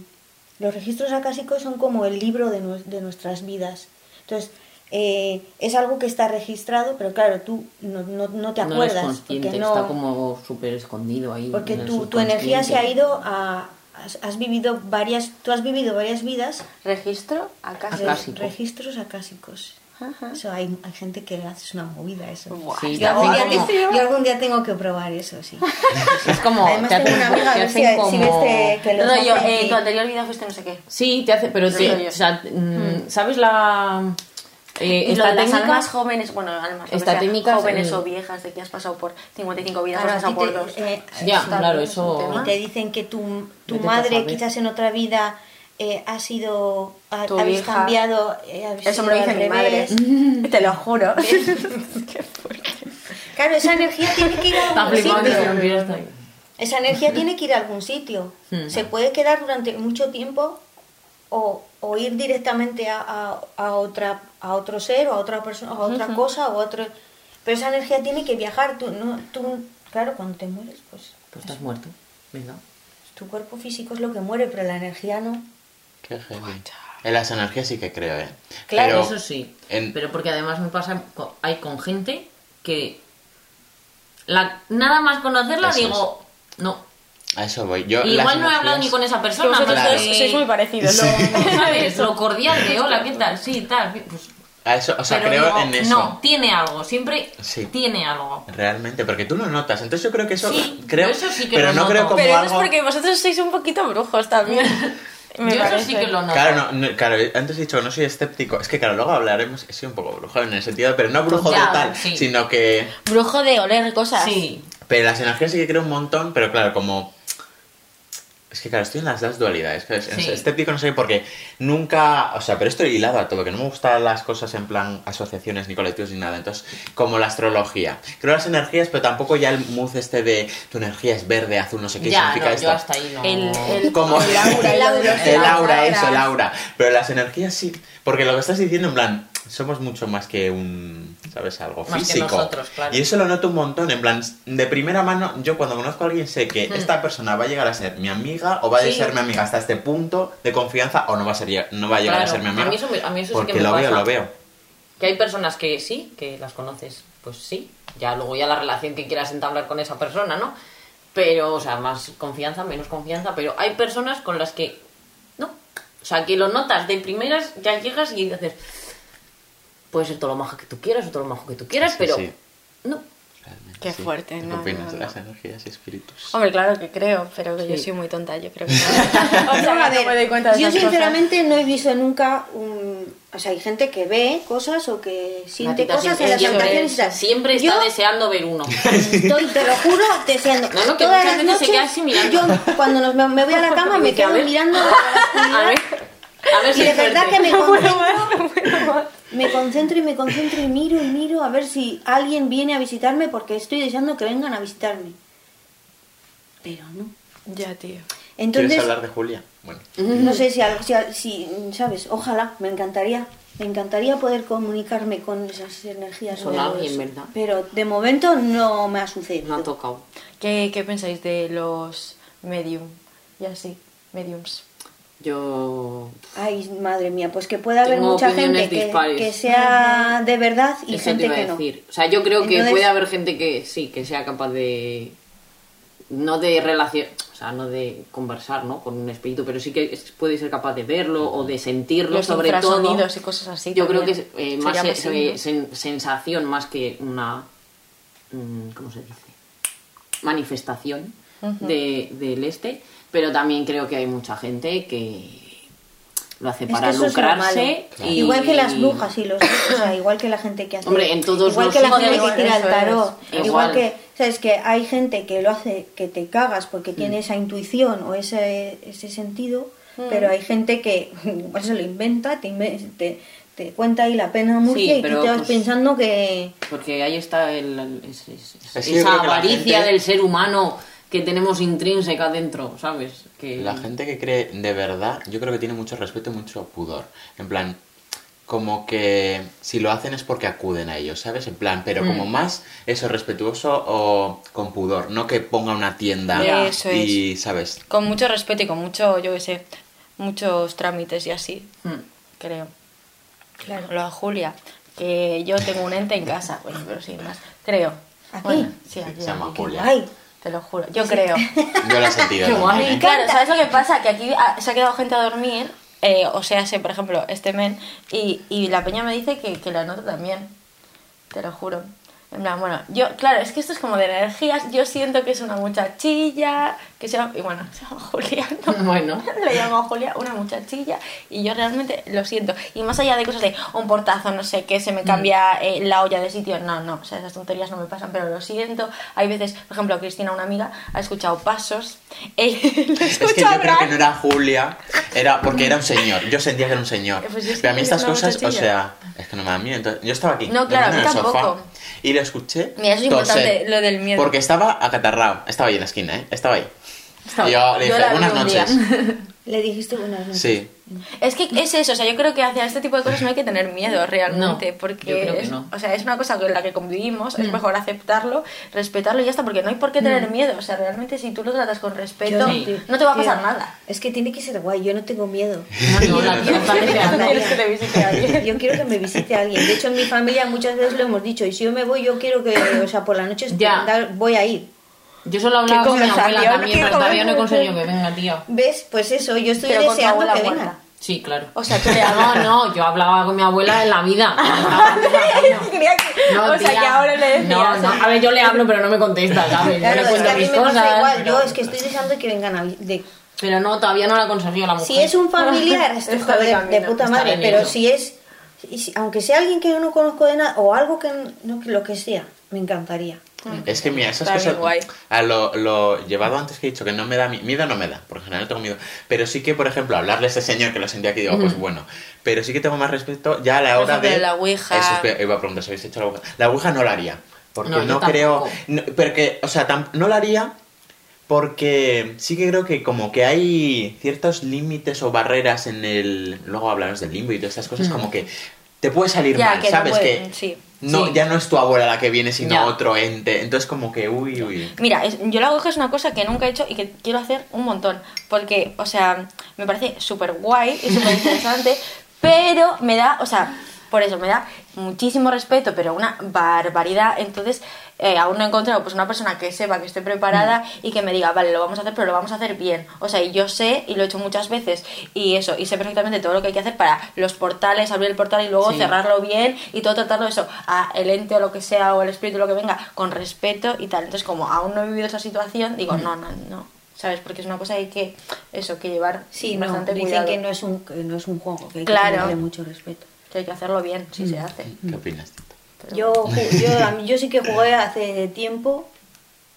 los registros acásicos son como el libro de, de nuestras vidas. Entonces, eh, es algo que está registrado, pero claro, tú no, no, no te No acuerdas. eres consciente, porque no, está como súper escondido ahí. porque en el tu, tu energía se ha ido a... Has, has vivido varias, tú has vivido varias vidas Registro acá. re- Acásico. registros acásicos. Ajá. Eso hay, hay gente que hace una movida eso. Sí, Yo algún, día, hacen como- yo algún día tengo que probar eso, sí. Es como. Además te hacen- tengo una amiga, te si, si que No, los no, yo, eh, tu anterior vida fuiste no sé qué. Sí, te hace. Pero Sí, o sea, mm, ¿sabes la. eh, Y lo esta las técnica? almas jóvenes, bueno, almas, lo Esta que sea, técnica, jóvenes eh, o viejas, de que has pasado por 55 vidas, has pasado por dos. eh, Ya, claro, eso- Y te dicen que tu, tu madre quizás en otra vida eh, ha sido... ha- Tu habéis hija. cambiado... eh, habéis Eso me lo dice mi madre. revés. Te lo juro. Claro, esa energía tiene que ir a algún sitio. Esa energía tiene que ir a algún sitio. Se puede quedar durante mucho tiempo o, o ir directamente a, a- a otra, a otro ser o a otra persona, a otra cosa o a otro... Pero esa energía tiene que viajar. Tú, no, tú, claro, cuando te mueres, pues Pues estás muerto. Venga. tu cuerpo físico es lo que muere, pero la energía no. Qué heavy. En las energías sí que creo, ¿eh? Claro, Pero eso sí. en- Pero porque además me pasa, hay con gente que la, nada más conocerla Eso digo, No. A eso voy. Yo, igual no he hablado ni con esa persona. vosotros Claro. sois, muy parecidos. ¿Sabes? Lo cordial de hola, ¿qué tal? Sí, tal. Pues, A eso, o sea, pero creo digo, en eso. No, tiene algo. Siempre Sí. tiene algo. Realmente, porque tú lo notas. Entonces yo creo que eso. Sí, creo, eso sí que pero lo no noto. creo como Pero eso algo. es porque vosotros sois un poquito brujos también. Me Yo eso sí que lo noto. Claro, no, no, claro, antes he dicho que no soy escéptico. Es que, claro, luego hablaremos. He sido un poco brujo en el sentido, pero no brujo Ya, de tal, sí. sino que. Brujo de oler cosas. Sí. Pero las energías sí que creo un montón, pero claro, como. Es que claro, estoy en las dos dualidades. Sí. Escéptico no sé porque nunca. O sea, pero estoy hilado a todo, que no me gustan las cosas en plan asociaciones ni colectivos ni nada. Entonces, como la astrología. Creo las energías, pero tampoco ya el mood este de tu energía es verde, azul, no sé qué Ya, significa no, esto. yo hasta ahí no. El, el, Como- el aura, el aura. El aura, eso, el aura. Pero las energías sí. Porque lo que estás diciendo, en plan, somos mucho más que un. ¿Sabes? Algo Más que físico. nosotros, claro. Y eso lo noto un montón. En plan, de primera mano, yo cuando conozco a alguien sé que esta persona va a llegar a ser mi amiga o va a Sí. ser mi amiga hasta este punto de confianza o no va a, ser, no va a llegar Claro, a ser mi amiga. a mí eso a mí eso sí porque que me lo veo, pasa. lo veo. Que hay personas que sí, que las conoces, pues sí. Ya luego ya la relación que quieras entablar con esa persona, ¿no? Pero, o sea, más confianza, menos confianza, pero hay personas con las que no. O sea, que lo notas de primeras, ya llegas y dices, puede ser todo lo majo que tú quieras o todo lo majo que tú quieras, Sí, pero sí. no. Realmente, Qué sí. fuerte, ¿Qué no, opinas no, de no. las energías y espíritus? Hombre, claro que creo, pero que yo soy muy tonta, yo creo que no. o sea, a no ver, me doy cuenta de yo esas cosas. sinceramente no he visto nunca un... O sea, hay gente que ve cosas o que siente cosas en las siempre, habitaciones y tal. siempre está Yo deseando ver uno. estoy, te lo juro, deseando. No, no, que Todas muchas las veces se noches, queda así mirando. Yo cuando nos- me, me voy a la cama Y me quedo mirando a la A ver, a ver Y si de hay verdad que me concentro, me concentro y me concentro y miro y miro a ver si alguien viene a visitarme porque estoy deseando que vengan a visitarme. Pero no. Ya, tío. ¿Quieres Entonces, hablar de Julia? Bueno. no sé si, algo- si, si, ¿sabes? Ojalá, me encantaría. Me encantaría poder comunicarme con esas energías. Con alguien. ¿verdad? Pero de momento no me ha sucedido. No ha tocado. ¿Qué, ¿Qué pensáis de los medium? Y así, mediums. Yo. Ay, madre mía, pues que pueda haber mucha gente que, sea de verdad y Eso te gente a que no. decir. O sea, yo creo que puede haber gente que sí, que sea capaz de. No de relación. O sea, no de conversar, ¿no? Con un espíritu, pero sí que puede ser capaz de verlo o de sentirlo, Los sobre todo. y cosas así. Yo creo que es eh, más se- así, se- ¿no? sen- sensación más que una. mm, ¿Cómo se dice? Manifestación de, del este. Pero también creo que hay mucha gente que lo hace Es para es lucrarse. y- Igual que las brujas y los o sea, igual que la gente que hace Hombre, en todos igual los que la gente que tira el tarot, Igual. igual que sabes que hay gente que lo hace que te cagas porque Mm. tiene esa intuición o ese ese sentido, Mm. pero hay gente que igual se lo inventa, te, te, te cuenta ahí la pena murcia Sí, y tú te vas pues, pensando que Porque ahí está el, el- yo esa avaricia gente- del ser humano que tenemos intrínseca dentro, ¿sabes? Que La gente que cree de verdad, yo creo que tiene mucho respeto y mucho pudor. En plan, como que si lo hacen es porque acuden a ellos, ¿sabes? En plan, pero como Mm. más eso, respetuoso o con pudor, no que ponga una tienda. Eso y, ¿sabes? Con mucho respeto y con mucho, yo qué sé, muchos trámites y así, Mm. creo. Claro. Lo de Julia, que yo tengo un ente en casa, pues, pero sin más. Creo. ¿Aquí? Bueno, sí, aquí. Se llama aquí. Julia. ay, Te lo juro. Yo creo. Yo lo he sentido. Qué también, guay. Claro, ¿sabes lo que pasa? Que aquí ah, se ha quedado gente a dormir, eh, o sea, sé, por ejemplo, este men, y, y la peña me dice que, que la nota también. Te lo juro. En plan, bueno, yo, claro, es que esto es como de energías. Yo siento que es una muchachilla, que se llama, y bueno, se llama Julia, ¿no? Bueno. Le llamo Julia, una muchachilla, y yo realmente lo siento. Y más allá de cosas de un portazo, no sé, que se me cambia eh, la olla de sitio, no, no, o sea, esas tonterías no me pasan, pero lo siento. Hay veces, por ejemplo, Cristina, una amiga, ha escuchado pasos, eh, Es que yo creo que no era Julia, era porque era un señor. Yo sentía que era un señor. Pues Pero a mí estas cosas, o muchachilla. sea, es que no me da miedo. Entonces, yo estaba aquí, No, claro, a en el sofá, tampoco. Y lo escuché. Mira, eso es toser. importante, lo del miedo. Porque estaba acatarrado. Estaba ahí en la esquina, ¿eh? Estaba ahí. Estaba- Y yo le yo dije, vi buenas un día". noches. le dijiste buenas noches. Sí. Es que es eso, o sea, yo creo que hacia este tipo de cosas no hay que tener miedo realmente, No, porque yo creo que es, no. o sea, es una cosa con la que convivimos, es mejor aceptarlo, respetarlo y ya está, porque no hay por qué tener miedo, o sea, realmente si tú lo tratas con respeto, Sí. no te va a pasar Tío, nada. Es que tiene que ser guay, yo no tengo miedo. No, Yo- anda. quieres que te visite alguien. Yo quiero que me visite alguien. De hecho, en mi familia muchas veces lo hemos dicho. Y si yo me voy, yo quiero que, o sea, por la noche Ya. voy a ir. Yo solo hablaba con mi abuela también, pero todavía no he conseguido que venga, tía. ¿Ves? Pues eso, yo estoy Pero deseando que muerta. venga. Sí, claro. O sea, tú le No, hablas. no, yo hablaba con mi abuela en la vida. No, o sea, tía. que ahora le decías. No, no, a ver, yo le hablo, pero no me contesta, ¿sabes? Claro, yo le es que cuento a mí me pasa cosas. igual. pero- Yo es que estoy deseando que vengan a... De... Pero no, todavía no la ha conseguido la mujer. Si es un familiar, de joder, de puta madre, pero si es... aunque sea alguien que yo no conozco de nada, o algo que... No, que lo que sea, me encantaría. Es que mira, esas Está cosas. A lo, lo llevado antes que he dicho, que no me da mi- miedo, no me da, porque en general no tengo miedo. Pero sí que, por ejemplo, hablarle a ese señor que lo sentía aquí, digo, pues bueno. Pero sí que tengo más respeto ya a la hora de. la ouija. Eso es que iba a preguntar si habéis hecho la ouija. La ouija no la haría. Porque No, creo. no- pero que, o sea, tam- no la haría porque sí que creo que como que hay ciertos límites o barreras en el... Luego hablaremos del limbo y todas estas cosas, como que te puede salir Ya, mal, ¿sabes? puede- que sí. No, Sí. ya no es tu abuela la que viene, sino Ya. otro ente. Entonces como que, uy, uy. Mira, es- yo la Ouija es una cosa que nunca he hecho y que quiero hacer un montón. Porque, o sea, me parece súper guay y súper interesante, pero me da, o sea, por eso me da muchísimo respeto, pero una barbaridad. Entonces, eh, aún no he encontrado pues una persona que sepa que esté preparada y que me diga, vale, lo vamos a hacer, pero lo vamos a hacer bien. O sea, y yo sé, y lo he hecho muchas veces, y eso, y sé perfectamente todo lo que hay que hacer para los portales, abrir el portal y luego Sí. cerrarlo bien y todo tratarlo eso, a el ente o lo que sea, o el espíritu, lo que venga, con respeto y tal. Entonces, como aún no he vivido esa situación, digo, no, no, no. ¿Sabes? Porque es una cosa que hay que, eso, que llevar Sí, no, bastante dicen cuidado. que no, es un, no es un juego, que hay Claro. que tenerle mucho respeto. Que hay que hacerlo bien, si se hace. ¿Qué opinas, Tito? Yo, yo, sí que jugué hace tiempo.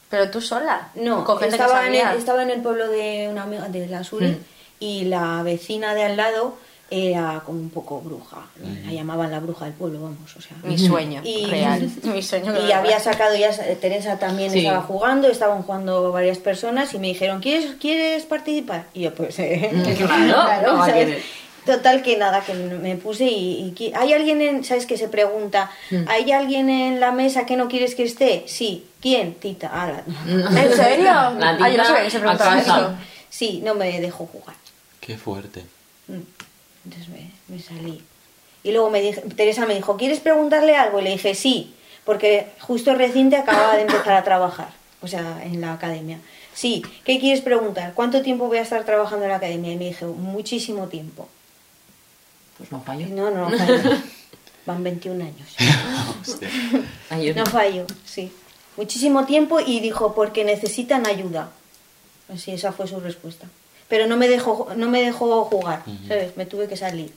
Pero tú sola. No, con gente que estaba, en el, estaba en el pueblo de una amiga de la Suri y la vecina de al lado era como un poco bruja. La llamaban la bruja del pueblo, vamos, o sea. Mi sueño, Y- real. Mi sueño. Y de había sacado ya, Teresa también Sí. estaba jugando, estaban jugando varias personas y me dijeron, ¿quieres, ¿quieres participar? Y yo, pues, eh, Claro, no, ¿sabes? Total que nada, que me puse y, ¿hay alguien en, sabes que se pregunta, Mm. ¿hay alguien en la mesa que no quieres que esté? Sí, ¿quién? Tita. Ah, la- ¿En serio? La yo no tita sabía que se preguntaba eso. Sí, no me dejó jugar. Qué fuerte. Mm. Entonces me, me salí. Y luego me dije, Teresa me dijo, ¿quieres preguntarle algo? Y le dije, sí, porque justo reciente acababa de empezar a trabajar, o sea, en la academia. Sí, ¿qué quieres preguntar? ¿Cuánto tiempo voy a estar trabajando en la academia? Y me dije, muchísimo tiempo. Pues no fallo. No, no, no fallo. Van 21 años. Hostia. Yo No fallo, sí. Muchísimo tiempo y dijo, porque necesitan ayuda. Así, esa fue su respuesta. Pero no me dejó, no me dejó jugar, ¿sabes? Me tuve que salir.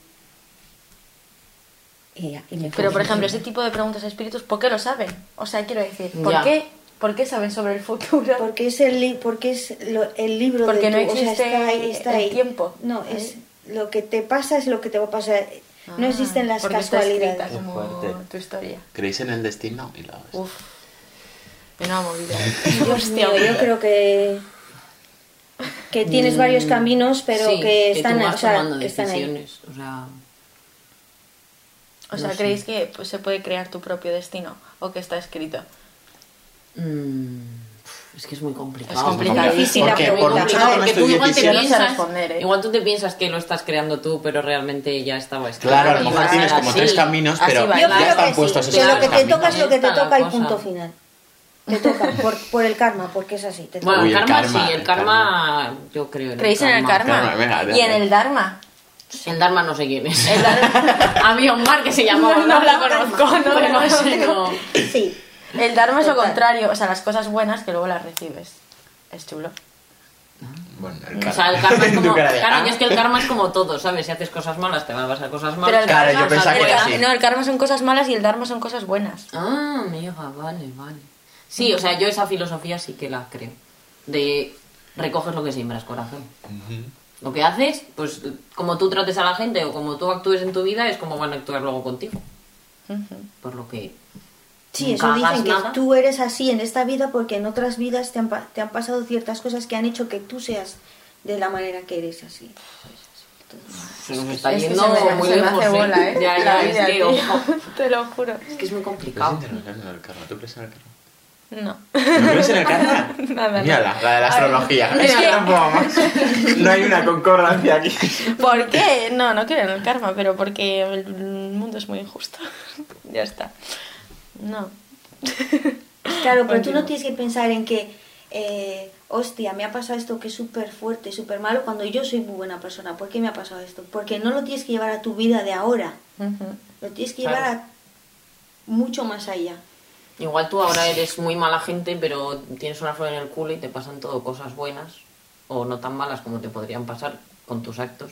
Y ya, y me. Pero, por ejemplo, ese tipo de preguntas a espíritus, ¿por qué lo saben? O sea, quiero decir, ¿por, Ya. qué, ¿por qué saben sobre el futuro? Porque es el, li- porque es lo- el libro Porque de no tu- o sea, existe está ahí, está el ahí. tiempo. No, es lo que te pasa es lo que te va a pasar. no Ah, existen las casualidades. Como tu historia. ¿Creéis en el destino? Y la Uf. Una movida. Dios mío, yo creo que que tienes varios caminos, pero Sí, que están, tú vas o sea, tomando que están ahí. decisiones. O sea, O sea, No sé. ¿creéis que pues, se puede crear tu propio destino? ¿O que está escrito? mm, es que es muy complicado. Es complicado. Es difícil la pregunta. Porque tú igual te no piensas, responder, ¿eh? igual tú te piensas que lo estás creando tú, pero realmente ya estaba escrito. Claro, a lo mejor tienes como así. tres caminos, pero va, Claro. ya creo están que puestos sí, esos lo que te toca es lo que te la toca y punto final. Te toca por, por el karma, porque es así. Te toca. Bueno, Uy, el el karma, karma, sí, el el karma, yo creo en ¿Creéis en el karma? Karma, venga, y en el dharma. El Dharma no sé quién es. El Dharma- Había un bar que se llamaba No, no la Dharma, conozco, no la no sé, no. Sí. El dharma es lo contrario, o sea, las cosas buenas que luego las recibes. Es chulo. Bueno, el O sea, el karma es como. Claro, ah. y es que el karma es como todo, ¿sabes? Si haces cosas malas, te van a pasar cosas malas. Pero el Claro, karma, yo pensaba que era karma- así. No, el karma son cosas malas y el dharma son cosas buenas. Ah, amiga, vale, vale. Sí, o sea, yo esa filosofía sí que la creo. De recoges lo que siembras, corazón. Lo que haces, pues como tú trates a la gente o como tú actúes en tu vida, es como van a actuar luego contigo. Por lo que. Sí, nunca eso dicen que nada. tú eres así en esta vida porque en otras vidas te han, pa- te han pasado ciertas cosas que han hecho que tú seas de la manera que eres así. Se nos está Es yendo se me, muy se me lejos. hace ¿eh? bola, ¿eh? Ya, ya, vida, es que, tío. ojo, Te lo juro. es que es muy ¿Crees complicado. en el karma? ¿Tú crees en el karma? No. ¿No crees en el karma? Nada, Mira, la, la de la astrología. es Es que que- tampoco más. No hay una concordancia aquí. ¿Por qué? No, no creo en el karma, pero porque el mundo es muy injusto. ya está. No. Claro, pero tú no tienes que pensar en que eh, hostia, me ha pasado esto que es súper fuerte, súper malo, cuando yo soy muy buena persona. ¿Por qué me ha pasado esto? Porque no lo tienes que llevar a tu vida de ahora, lo tienes que Claro. llevar a mucho más allá. Igual tú ahora eres muy mala gente, pero tienes una flor en el culo y te pasan todo cosas buenas o no tan malas como te podrían pasar con tus actos.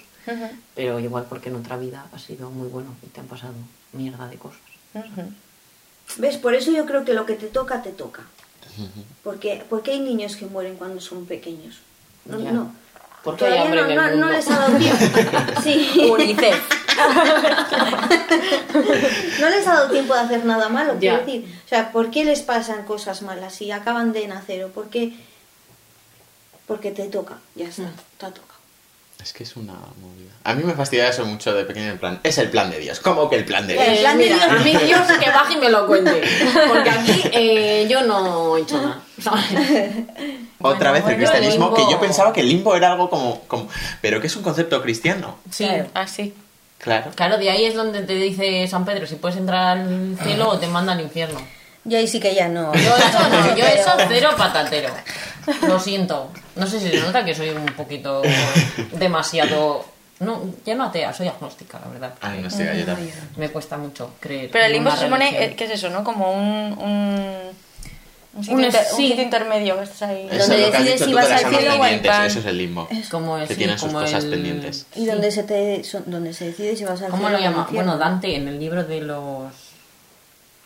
Pero igual porque en otra vida has sido muy bueno y te han pasado mierda de cosas. ¿Ves? Por eso yo creo que lo que te toca, te toca. Porque, porque hay niños que mueren cuando son pequeños. No, Ya. no. Porque hay Todavía no, en el no- les ha dado tiempo. Sí. UNICEF. No les ha dado tiempo de hacer nada malo, quiero decir. O sea, ¿por qué les pasan cosas malas si acaban de nacer? ¿O por qué? Porque te toca, ya está, Mm. te ha tocado. Es que es una movida. A mí me fastidia eso mucho de pequeño en plan. Es el plan de Dios. ¿Cómo que el plan de Dios? El plan de Dios. a mí Dios que baje y me lo cuente. Porque aquí eh, yo no he hecho nada. Otra Bueno, vez el cristianismo, limbo. que yo pensaba que el limbo era algo como, como... Pero que es un concepto cristiano. Sí. Así. Claro. Claro, de ahí es donde te dice San Pedro si puedes entrar al cielo o te manda al infierno. Yo ahí sí que ya no. Yo eso no, yo eso cero patatero. Lo siento. No sé si se nota que soy un poquito demasiado. No, ya no atea, soy agnóstica, la verdad. Ah, no sé, yo también. Me cuesta mucho creer. Pero el limbo se supone, ¿qué es eso, no? Como un... un... Un sitio, Un- inter- un sí. sitio intermedio que estás ahí. Eso Donde lo decides si vas al cielo o al pan. Eso es el limbo. Como que es, sí, sus como cosas el- pendientes. Y donde se te son- donde se decide si vas al ¿Cómo cielo lo o al llama? Bueno, Dante en el libro de los.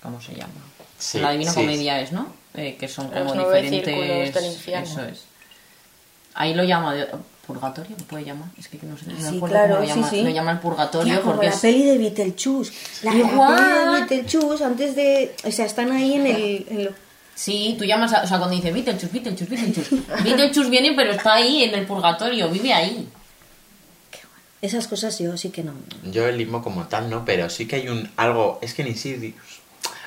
¿Cómo se llama? Sí, la Divina sí. Comedia es, ¿no? Eh, que son Los como nueve diferentes. círculos del infierno. Eso es. Ahí lo llama de- purgatorio, ¿lo puede llamar? Es que no sé. no Sí, acuerdo claro, cómo lo sí, llama. sí. Lo llama el purgatorio Tía, como porque la es. peli de Beetlejuice. La, la Igual. peli de Beetlejuice, antes de... O sea, están ahí en el... en lo- Sí, tú llamas, a- o sea, cuando dice Beetlejuice, Beetlejuice, Beetlejuice. Beetlejuice viene, pero está ahí en el purgatorio, vive ahí. Esas cosas yo sí que no. Yo el limbo como tal no, pero sí que hay un algo... Es que en Insidious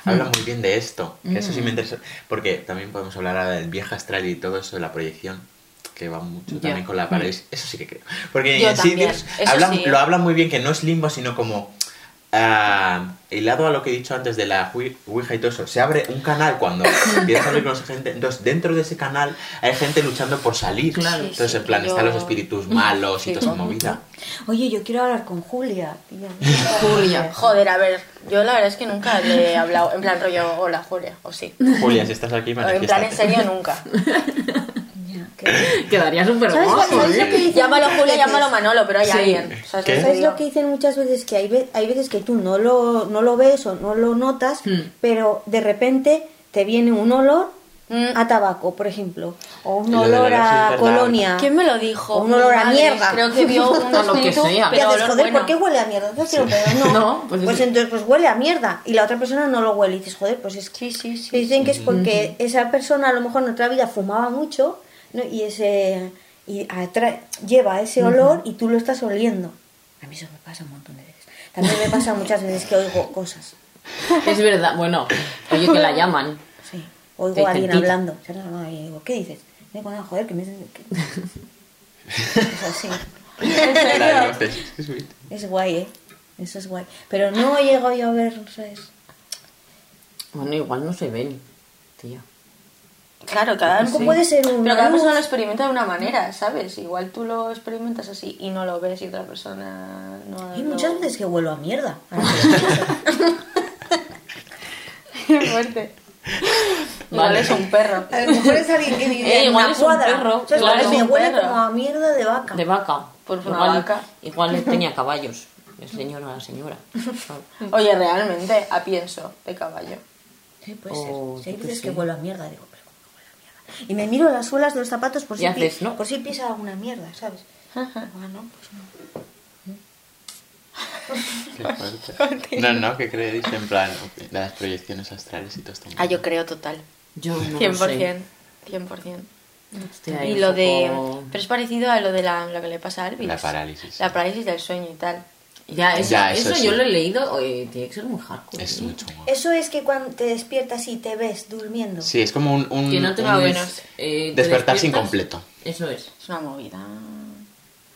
habla muy bien de esto. Eso sí me interesa. Porque también podemos hablar ahora del viaje astral y todo eso de la proyección. Que va mucho también con la parálisis. Eso sí que creo. Porque Yo en también. Sí, ¿eh? lo habla muy bien que no es limbo, sino como... ah, hilado a lo que he dicho antes de la Ouija y todo eso, se abre un canal cuando empiezas a hablar con esa gente. Entonces, dentro de ese canal hay gente luchando por salir. Claro. Sí, Entonces, sí, en plan, yo- están los espíritus malos y toda esa movida. Oye, yo quiero hablar con Julia. tía. Julia. Joder, a ver, yo la verdad es que nunca le he hablado en plan rollo, hola Julia, o sí. Julia, si estás aquí, O en plan en serio nunca. Que- Quedaría súper ¿Sabes, guapo. ¿sabes lo ¿eh? que dicen Llámalo Julia, llámalo Manolo, pero hay Sí. alguien. ¿Sabes ¿Qué? lo que ¿Sabes lo que dicen muchas veces? Que hay, ve- hay veces que tú no lo, no lo ves o no lo notas, Hmm. pero de repente te viene un olor Mm. a tabaco, por ejemplo, o un olor sí a colonia. ¿Quién me lo dijo? O un olor a mierda. Creo que vio un O lo que sea. ¿Qué pero olor Joder, bueno. ¿por qué huele a mierda? Entonces, pero no. No, pues pues, sí. entonces pues huele a mierda. Y la otra persona no lo huele. Y dices, joder, pues es Sí, sí, sí. que dicen que es porque esa persona a lo mejor en otra vida fumaba mucho ¿no? y ese y atrae- lleva ese olor y tú lo estás oliendo. A mí eso me pasa un montón de veces. También me pasa muchas veces que oigo cosas. Es verdad, bueno, oye, que la llaman. Sí. Oigo a alguien hablando. ¿sabes? Y digo, ¿qué dices? Me digo, "Ah, joder, que me... que-". Es así. Es guay, ¿eh? Eso es guay. Pero no llego yo a ver, ¿sabes? Bueno, igual no se ven, tía. Claro, cada ¿Cómo puede ser un Pero cada persona lo experimenta de una manera, ¿sabes? Igual tú lo experimentas así y no lo ves y otra persona no. Hay no- muchas veces que huelo a mierda. Qué fuerte. Igual Vale. es un perro. A lo mejor es alguien que vive Eh, en igual una es un cuadra. perro, ¿sabes? claro. me Un huele perro. como a mierda de vaca. De vaca. Pues una igual, vaca. Igual tenía caballos. El señor a la señora. Oye, realmente, a pienso de caballo. Sí, puede O, ser. Si hay veces sé. que huelo a mierda, digo, pero ¿cómo que huele a mierda? Y me miro las suelas de los zapatos por si, pi- haces, ¿no? por si pisa alguna mierda, ¿sabes? Ah, no, pues no. No, no, ¿qué creéis en plan las proyecciones astrales y todo esto? Ah, yo creo total. Yo no lo 100%. sé. 100%. Estoy ahí Y lo de. Pero es parecido a lo de la, lo que le pasa a Elvis. La parálisis. La parálisis del sueño y tal. Ya, eso, Ya, eso eso sí. yo lo he leído. eh, tiene que ser muy hardcore. Es. Eso es que cuando te despiertas y te ves durmiendo. Sí, es como un, un, Que no te un lo ves. eh, te despertarse despiertas, incompleto. Eso es. Es una movida.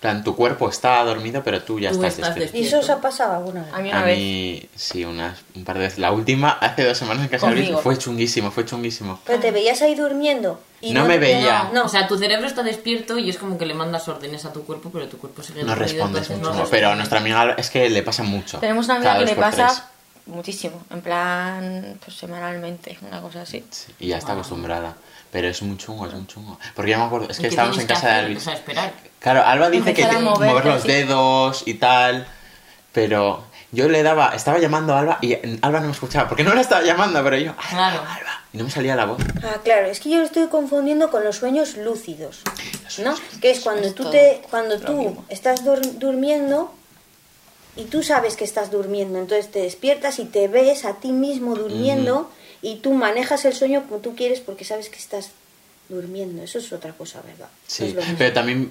Plan, tu cuerpo está dormido, pero tú ya Tú estás, estás despierto. ¿Y eso os ha pasado alguna vez? A mí una A vez. mí, sí, unas, un par de veces. La última, hace dos semanas en casa de Luis, fue chunguísimo, fue chunguísimo. Pero te veías ahí durmiendo. Y No me veía. No, O sea, tu cerebro está despierto y es como que le mandas órdenes a tu cuerpo, pero tu cuerpo sigue No respondes mucho, no pero a nuestra amiga es que le pasa mucho. Tenemos una amiga que le pasa tres. muchísimo, en plan, pues semanalmente, una cosa así. Sí, y ya está acostumbrada. Pero es muy chungo, es muy chungo. Porque yo me acuerdo, es ¿Y que estábamos en que casa de? Luis. O sea, esperar. Claro, Alba dice que te- moverte mover los dedos y tal, pero yo le daba, estaba llamando a Alba y Alba no me escuchaba, porque no la estaba llamando, pero yo, Claro. Alba, y no me salía la voz. Ah, claro, es que yo lo estoy confundiendo con los sueños lúcidos, ¿no? Que es cuando Es tú te, cuando tú mismo. estás dur- durmiendo y tú sabes que estás durmiendo, entonces te despiertas y te ves a ti mismo durmiendo y tú manejas el sueño como tú quieres porque sabes que estás durmiendo. Eso es otra cosa, ¿verdad? Sí, pero también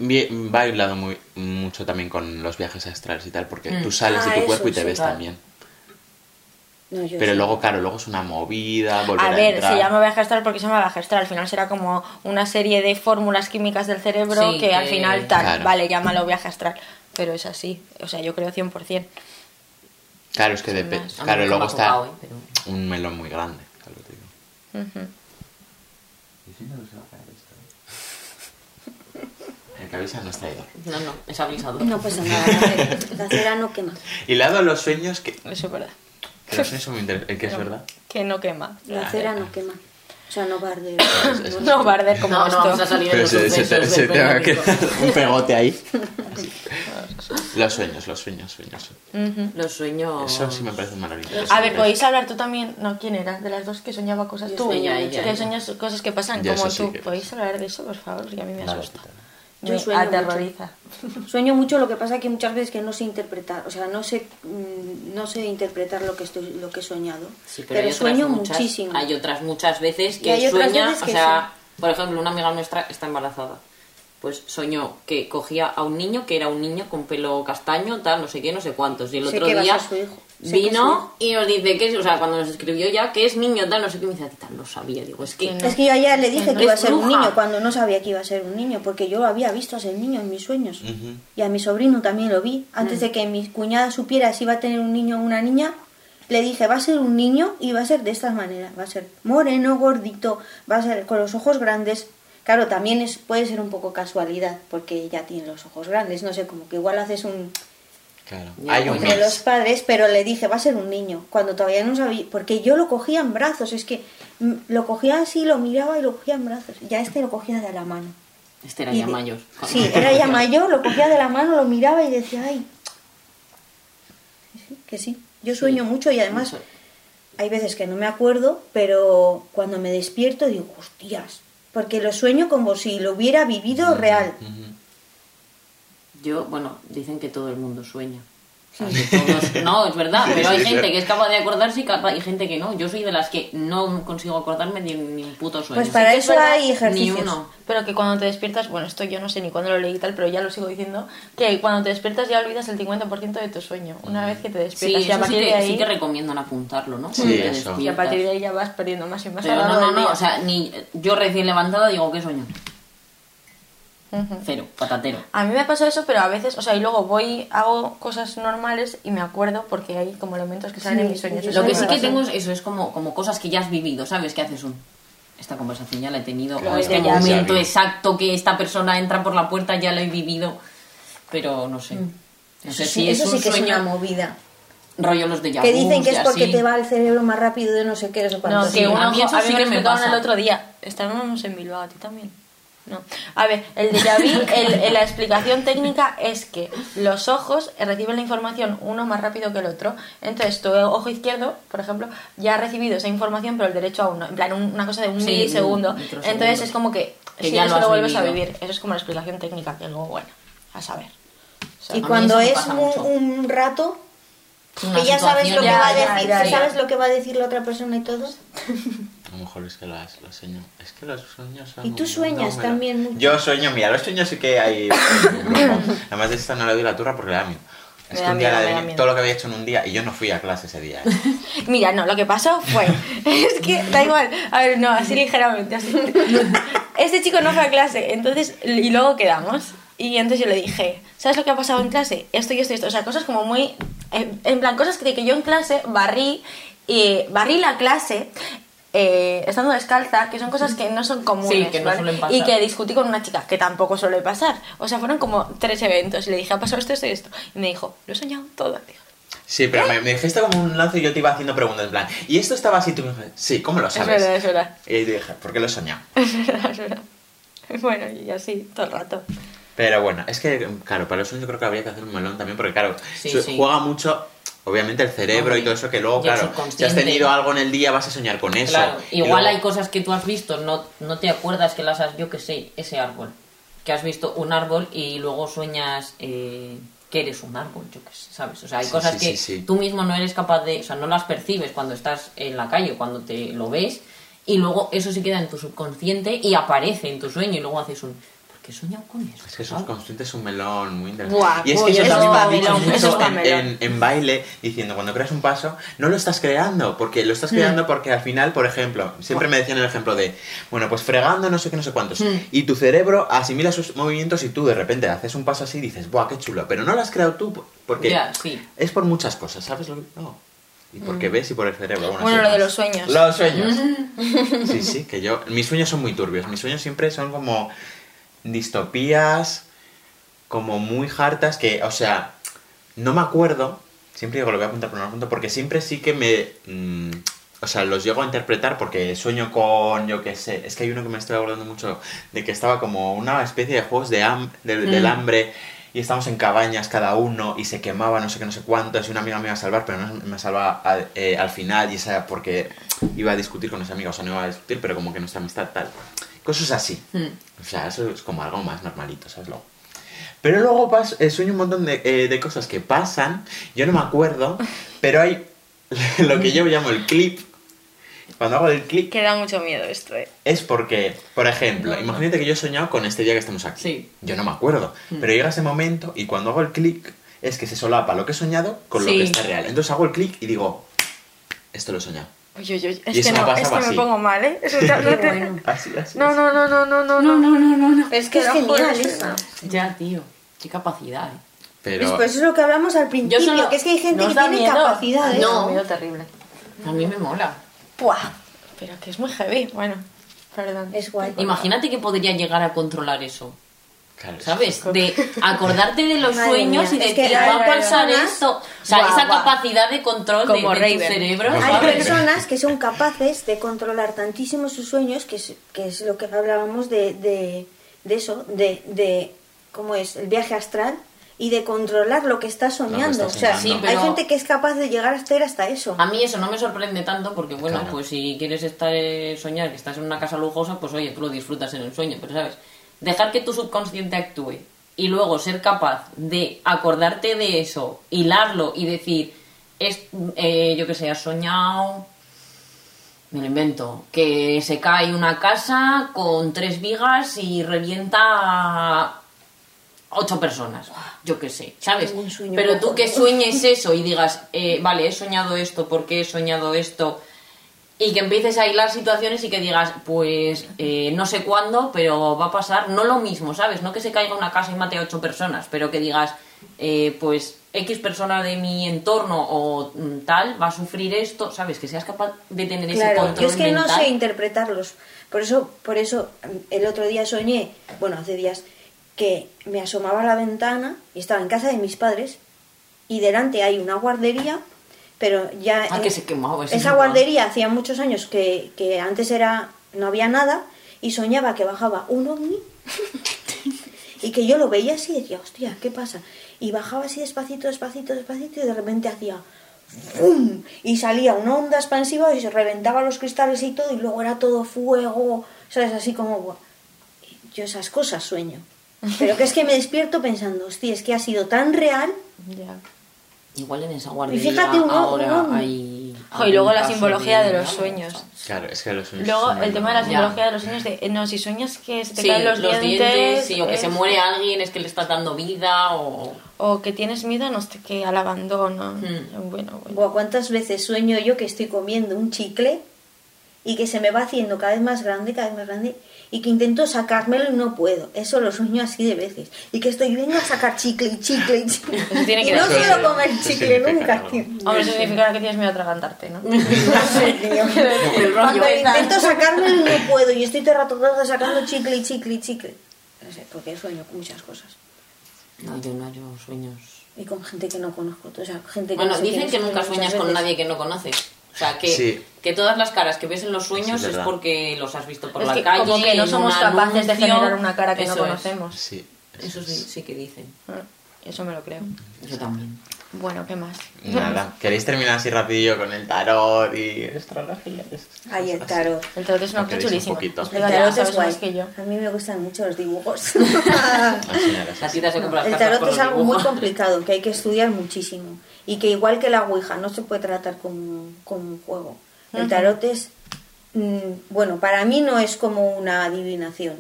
va aislado muy, mucho también con los viajes astrales y tal, porque tú sales Ah, de tu eso, cuerpo y te sí, ves claro. también. No, yo Pero sí. luego, claro, luego es una movida, volver a, A ver, entrar. se llama viaje astral porque se llama viaje astral. Al final será como una serie de fórmulas químicas del cerebro Sí, que, al final tal, Claro. vale, llámalo viaje astral. Pero es así, o sea, yo creo 100%. Claro, es que depende. A Claro, luego está ¿eh? Pero- un melón muy grande, claro, te digo. Ujú. El que avisa no es traidor. No, no, es avisador. No pasa nada, la cera- no quema. Y le ha dado los sueños que, Eso es verdad. que los sueños son muy interesantes, que es verdad. Que no quema. La cera no quema. O sea, no va a arder. No va a arder como No, no, esto. vamos a salir de Pero los se, se, te- se va a periódico. quedar un pegote ahí. Los sueños, los sueños, sueños. Los sueños... Eso sí me parece maravilloso. A ver, podéis hablar tú también. No, ¿quién era? De las dos que soñaba cosas. Yo tú, sueño, ella, que ella. sueñas cosas que pasan Ya, como sí tú. que ¿Podéis hablar de eso, por favor? Porque a mí me Vale, asusta. Yo Me sueño aterroriza. Sueño mucho, lo que pasa que muchas veces que no sé interpretar, o sea, no sé, mm, no sé interpretar lo que estoy, lo que he soñado. Sí, pero, pero hay otras sueño muchas, muchísimo. Hay otras muchas veces que hay sueña, veces o sea, por ejemplo, una amiga nuestra está embarazada. Pues soñó que cogía a un niño que era un niño con pelo castaño, tal, no sé qué, no sé cuántos. Y el Sé otro día ser su hijo. Vino y nos dice que es, o sea, cuando nos escribió ya que es niño, tal, no sé qué, me dice, tita, lo sabía. Digo, es que no. Es que yo ayer le dije no que iba a ser un niño cuando no sabía que iba a ser un niño, porque yo había visto a ese niño en mis sueños. Y a mi sobrino también lo vi. Antes Mm. de que mi cuñada supiera si iba a tener un niño o una niña, le dije, va a ser un niño y va a ser de esta manera. Va a ser moreno, gordito, va a ser con los ojos grandes. Claro, también es, puede ser un poco casualidad, porque ya tiene los ojos grandes. No sé, como que igual haces un Claro. Ya, Hay un bueno. de los padres, pero le dije, va a ser un niño, cuando todavía no sabía, porque yo lo cogía en brazos, es que mm, lo cogía así, lo miraba y lo cogía en brazos. Ya este lo cogía de la mano. este era Y ya de- mayor. Sí, era ya mayor, lo cogía de la mano, lo miraba y decía, ay, que sí, que sí. Yo sueño mucho y además Mucho. hay veces que no me acuerdo, pero cuando me despierto digo, hostias, porque lo sueño como si lo hubiera vivido real. Ujú. Yo, bueno, dicen que todo el mundo sueña. O sea, que todos- no, es verdad, Sí, pero hay gente que es capaz de acordarse y capaz, y gente que no. Yo soy de las que no consigo acordarme de ni un puto sueño. Pues para eso verdad, hay Ni ejercicios. uno. Pero que cuando te despiertas, bueno, esto yo no sé ni cuándo lo leí y tal, pero ya lo sigo diciendo, que cuando te despiertas ya olvidas el 50% de tu sueño. Una vez que te Sí, despiertas y a eso sí partir que, de ahí... sí que recomiendan apuntarlo, ¿no? Sí, Cuando te eso. y a partir de ahí ya vas perdiendo más y más. Pero no, no, no, día. o sea, ni yo recién levantada digo, ¿qué sueño? Cero, patatero. A mí me pasó eso, pero a veces, o sea, y luego voy, hago cosas normales y me acuerdo porque hay como elementos que salen Sí, en mis sueños. Lo que sí me que tengo es eso, es como, como cosas que ya has vivido, ¿sabes? Que haces un... Esta conversación ya la he tenido, Claro, o este ya momento sabía. exacto que esta persona entra por la puerta ya lo he vivido, pero no sé. No sé Eso si sí, es eso un sí que es sueño, una movida. rollo los de Que dicen que es porque te va el cerebro más rápido de no sé qué, no sé No, cuánto. que Sí, a mí ojo- eso a sí mí me que me pasa. el otro día. Estábamos en Bilbao, a ti también. No. A ver, el déjà vu, el- el- la explicación técnica es que los ojos reciben la información uno más rápido que el otro. Entonces, tu ojo izquierdo, por ejemplo, ya ha recibido esa información, pero el derecho aún no. En plan, un- una cosa de un Sí, milisegundo. un. Entonces, es como que, Que si ya eso lo vuelves a vivir. Eso es como la explicación técnica, que luego, bueno, a saber. O sea, Y a cuando es un, un rato, Una que ya sabes lo que ya, va a decir, ya. sabes lo que va a decir la otra persona y todo. A lo mejor es que las, los sueños. Es que los sueños son. Y tú un sueñas también mucho. Yo sueño, mira, los sueños sí que hay. Además de esta no le doy la turra porque le da miedo. Es Me que da un día miedo, la me da adiviné miedo. todo lo que había hecho en un día y yo no fui a clase ese día. ¿eh? Mira, no, lo que pasó fue. Es que da igual. A ver, no, así ligeramente. Así. Este chico no fue a clase, entonces. Y luego quedamos. Y entonces yo le dije, ¿sabes lo que ha pasado en clase? Esto y esto y esto. O sea, cosas como muy... En, en plan, cosas que, que yo en clase barrí, y barrí la clase eh, estando descalza, que son cosas que no son comunes. Sí, que no ¿vale? suelen pasar. Y que discutí con una chica, que tampoco suele pasar. O sea, fueron como tres eventos. Y le dije, ha pasado esto, esto y esto. Y me dijo, lo he soñado todo. Digo, Sí, pero me, me dijiste como un lance y yo te iba haciendo preguntas en plan, ¿y esto estaba así? Tú me dijiste, sí, ¿cómo lo es sabes? verdad, es verdad. Y yo dije, ¿por qué lo he soñado? Es verdad, es verdad. Bueno, y así, todo el rato. Pero bueno, es que, claro, para eso yo creo que habría que hacer un melón también, porque claro, Sí, su- sí. juega mucho, obviamente, el cerebro y todo eso, que luego, claro, si has tenido algo en el día, vas a soñar con eso. Claro, igual luego- hay cosas que tú has visto, no, no te acuerdas que las has, yo que sé, ese árbol. Que has visto un árbol y luego sueñas eh, que eres un árbol, yo que sé, ¿sabes? O sea, hay Sí, cosas sí, que sí, tú mismo no eres capaz de, o sea, no las percibes cuando estás en la calle, cuando te lo ves, y luego eso se queda en tu subconsciente y aparece en tu sueño y luego haces un, ¿por qué he soñado con eso? Es que ¿sabes? subconsciente es un melón muy interesante. Buah, y es que eso eso también es me han un dicho mucho en, melón. en- en baile, diciendo cuando creas un paso, no lo estás creando, porque lo Hmm. estás creando porque al final, por ejemplo, siempre me decían el ejemplo de, bueno, pues fregando no sé qué, no sé cuántos, Hmm. y tu cerebro asimila sus movimientos y tú de repente haces un paso así y dices, buah, qué chulo, pero no lo has creado tú, porque sí. es por muchas cosas, ¿sabes lo que no? Y porque ves y por el cerebro. Bueno, Hmm. Lo de los sueños. Los sueños. Sí, sí, que yo. Mis sueños son muy turbios. Mis sueños siempre son como distopías, como muy hartas, que, o sea, no me acuerdo. Siempre digo, lo voy a apuntar por un punto, porque siempre sí que me. mm, o sea, los llego a interpretar porque sueño con, yo qué sé. Es que hay uno que me estoy acordando mucho de que estaba como una especie de juegos de ham- del- del hambre y estábamos en cabañas cada uno y se quemaba no sé qué, no sé cuántos y una amiga me iba a salvar, pero no me salva al, eh, al final y esa porque iba a discutir con esa amiga, o sea, no iba a discutir, pero como que nuestra amistad tal. Cosas así. Hmm. O sea, eso es como algo más normalito, ¿sabes? Luego. Pero luego pas- eh, sueño un montón de, eh, de cosas que pasan, yo no me acuerdo, pero hay lo que yo llamo el clip. Cuando hago el clip Que da mucho miedo esto, eh. es porque, por ejemplo, imagínate que yo he soñado con este día que estamos aquí. Sí. Yo no me acuerdo, pero llega ese momento y cuando hago el clic es que se solapa lo que he soñado con lo Sí. que está real. Entonces hago el clic y digo, esto lo he soñado. Oye, oye, es eso que no, es que me pongo mal, ¿eh? Es que no, te- bueno. Así, así. no, no, no, no, no, no, no, no, no, no, no. Es que es genial es eso. Ya, tío. Qué capacidad, eh. Pero Es, pues eso es lo que hablamos al principio, solo- que es que hay gente ¿Nos que tiene miedo? capacidades. No. miedo terrible. A mí me mola. Puah, pero que es muy heavy. Bueno, perdón. Es guay. Imagínate que podría llegar a controlar eso. Claro, ¿Sabes? De acordarte de los sueños mía, y decir, va a pasar personas- esto. O sea, esa capacidad de control de, Como de tu cerebro, Hay personas que son capaces de controlar tantísimo sus sueños, que es, que es lo que hablábamos de, de, de eso, de, de cómo es el viaje astral y de controlar lo que está soñando. está o sea. Sí, hay gente que es capaz de llegar a hacer hasta eso. A mí eso no me sorprende tanto porque, bueno, Claro. pues si quieres estar eh, soñar que estás en una casa lujosa, pues oye, tú lo disfrutas en el sueño, pero ¿sabes? Dejar que tu subconsciente actúe y luego ser capaz de acordarte de eso, hilarlo y decir, es, eh, yo que sé, has soñado, me lo invento, que se cae una casa con tres vigas y revienta a ocho personas, yo qué sé, ¿sabes? Pero tú que sueñes eso y digas, eh, vale, he soñado esto, ¿por qué he soñado esto? Y que empieces a hilar situaciones y que digas, pues eh, no sé cuándo, pero va a pasar, no lo mismo, ¿sabes? No que se caiga una casa y mate a ocho personas, pero que digas, eh, pues X persona de mi entorno o mm, tal va a sufrir esto, ¿sabes? Que seas capaz de tener ese control yo es que no sé interpretarlos. Por eso, por eso mm, el otro día soñé, bueno, hace días, que me asomaba a la ventana y estaba en casa de mis padres y delante hay una guardería, pero ya... Ah, que se quemaba Esa guardería hacía muchos años que, que antes era no había nada y soñaba que bajaba un ovni y que yo lo veía así y decía, hostia, ¿qué pasa? Y bajaba así despacito, despacito, despacito y de repente hacía ¡fum! y salía una onda expansiva y se reventaba los cristales y todo y luego era todo fuego, ¿sabes? Así como... Yo esas cosas sueño. Pero que es que me despierto pensando, hostia, es que ha sido tan real Ya. Igual en esa guardería fíjate, un- ahora un- hay... Jo, y luego la simbología de los algo, sueños. Claro, es que los sueños Luego, el tema de la simbología de los sueños de, no, si sueñas que se te Sí, caen los, dientes, sí, o que se muere alguien, es que le estás dando vida, o... o que tienes miedo, no sé qué, al abandono. Hmm. Bueno, bueno. ¿cuántas veces sueño yo que estoy comiendo un chicle y que se me va haciendo cada vez más grande, cada vez más grande y que intento sacármelo y no puedo. Eso lo sueño así de veces. Y que estoy, vengo a sacar chicle y chicle y chicle. Eso tiene que y no ser- suelo comer chicle nunca, tío. Hombre, eso significa que tienes miedo a atragantarte, ¿no? El rollo Cuando esta. intento sacármelo y no puedo. Y estoy todo el rato todo el rato sacando chicle y chicle y chicle. No sé, porque sueño con muchas cosas. No, yo no, yo sueños. Y con gente que no conozco. O sea, gente que Bueno, no sé dicen que nunca sueñas con nadie que no conoces. O sea, que, Sí. que todas las caras que ves en los sueños Sí, es es, porque los has visto por Es la que calle. como que no somos un capaces de anuncio. generar una cara que no Eso es. conocemos. Sí. Eso sí, sí que dicen. Ah, Eso me lo creo. Yo también. Bueno, ¿qué más? Nada. ¿Queréis terminar así rapidillo con el tarot y astrología? Ay, el tarot. El tarot es una ¿No cosa un chulísima. poquito? El tarot es guay. más que yo. A mí me gustan mucho los dibujos. Se compra las El tarot es algo muy complicado, que hay que estudiar muchísimo. Y que igual que la Ouija, no se puede tratar como, como un juego. El tarot es, mm, bueno, para mí no es como una adivinación,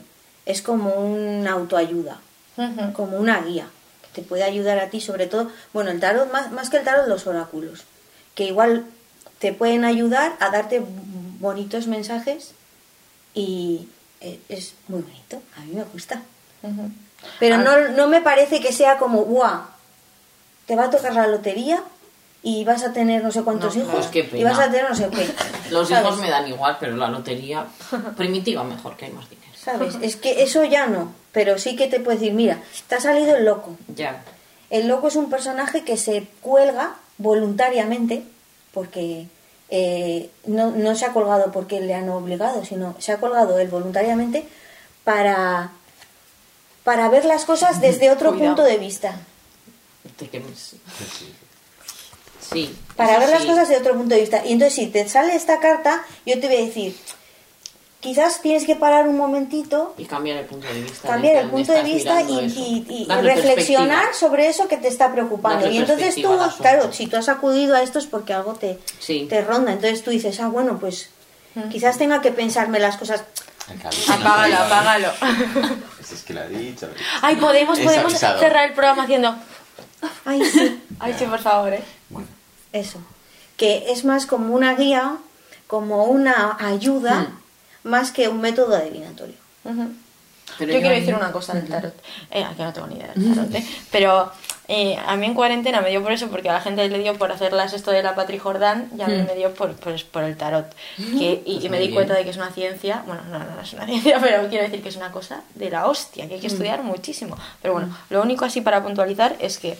es como una autoayuda, como una guía, que te puede ayudar a ti, sobre todo, bueno, el tarot, más, más que el tarot, los oráculos, que igual te pueden ayudar a darte bonitos mensajes y eh, es muy bonito, a mí me gusta. Pero Ah. no, no me parece que sea como, ¡guau! Te va a tocar la lotería y vas a tener no sé cuántos No, hijos pues y vas a tener no sé qué. Los ¿sabes? hijos me dan igual, pero la lotería primitiva mejor, que hay más dinero. ¿Sabes? Es que eso ya no, pero sí que te puedo decir, mira, te ha salido el loco. Ya. El loco es un personaje que se cuelga voluntariamente porque eh, no, no se ha colgado porque le han obligado, sino se ha colgado él voluntariamente para, para ver las cosas desde otro Cuidado. punto de vista. Te quemes. Sí. para ver las sí. cosas de otro punto de vista. Y entonces, si te sale esta carta, yo te voy a decir, quizás tienes que parar un momentito, Y cambiar el punto de vista. cambiar el punto de vista y, reflexionar sobre eso que te está preocupando. Darle Y entonces tú, claro, si tú has acudido a esto es porque algo te, Sí. te ronda. Entonces tú dices, ah, bueno, pues quizás tenga que pensarme las cosas. Apágalo, apágalo. Si es que lo ha dicho. lo ha dicho. Ay, podemos, podemos cerrar el programa haciendo. Ay, sí, Ay, sí, por favor, ¿eh? Bueno, eso. Que es más como una guía, como una ayuda, más que un método adivinatorio. Pero yo quiero decir una cosa del tarot. Eh, aquí no tengo ni idea del tarot, ¿eh? Pero eh, a mí en cuarentena me dio por eso, porque a la gente le dio por hacerlas esto de la Patri Jordán y a mí me dio por, por, por el tarot. Que, y, y me di bien. cuenta de que es una ciencia, bueno, no, no, no es una ciencia, pero quiero decir que es una cosa de la hostia, que hay que estudiar muchísimo. Pero bueno, lo único así para puntualizar es que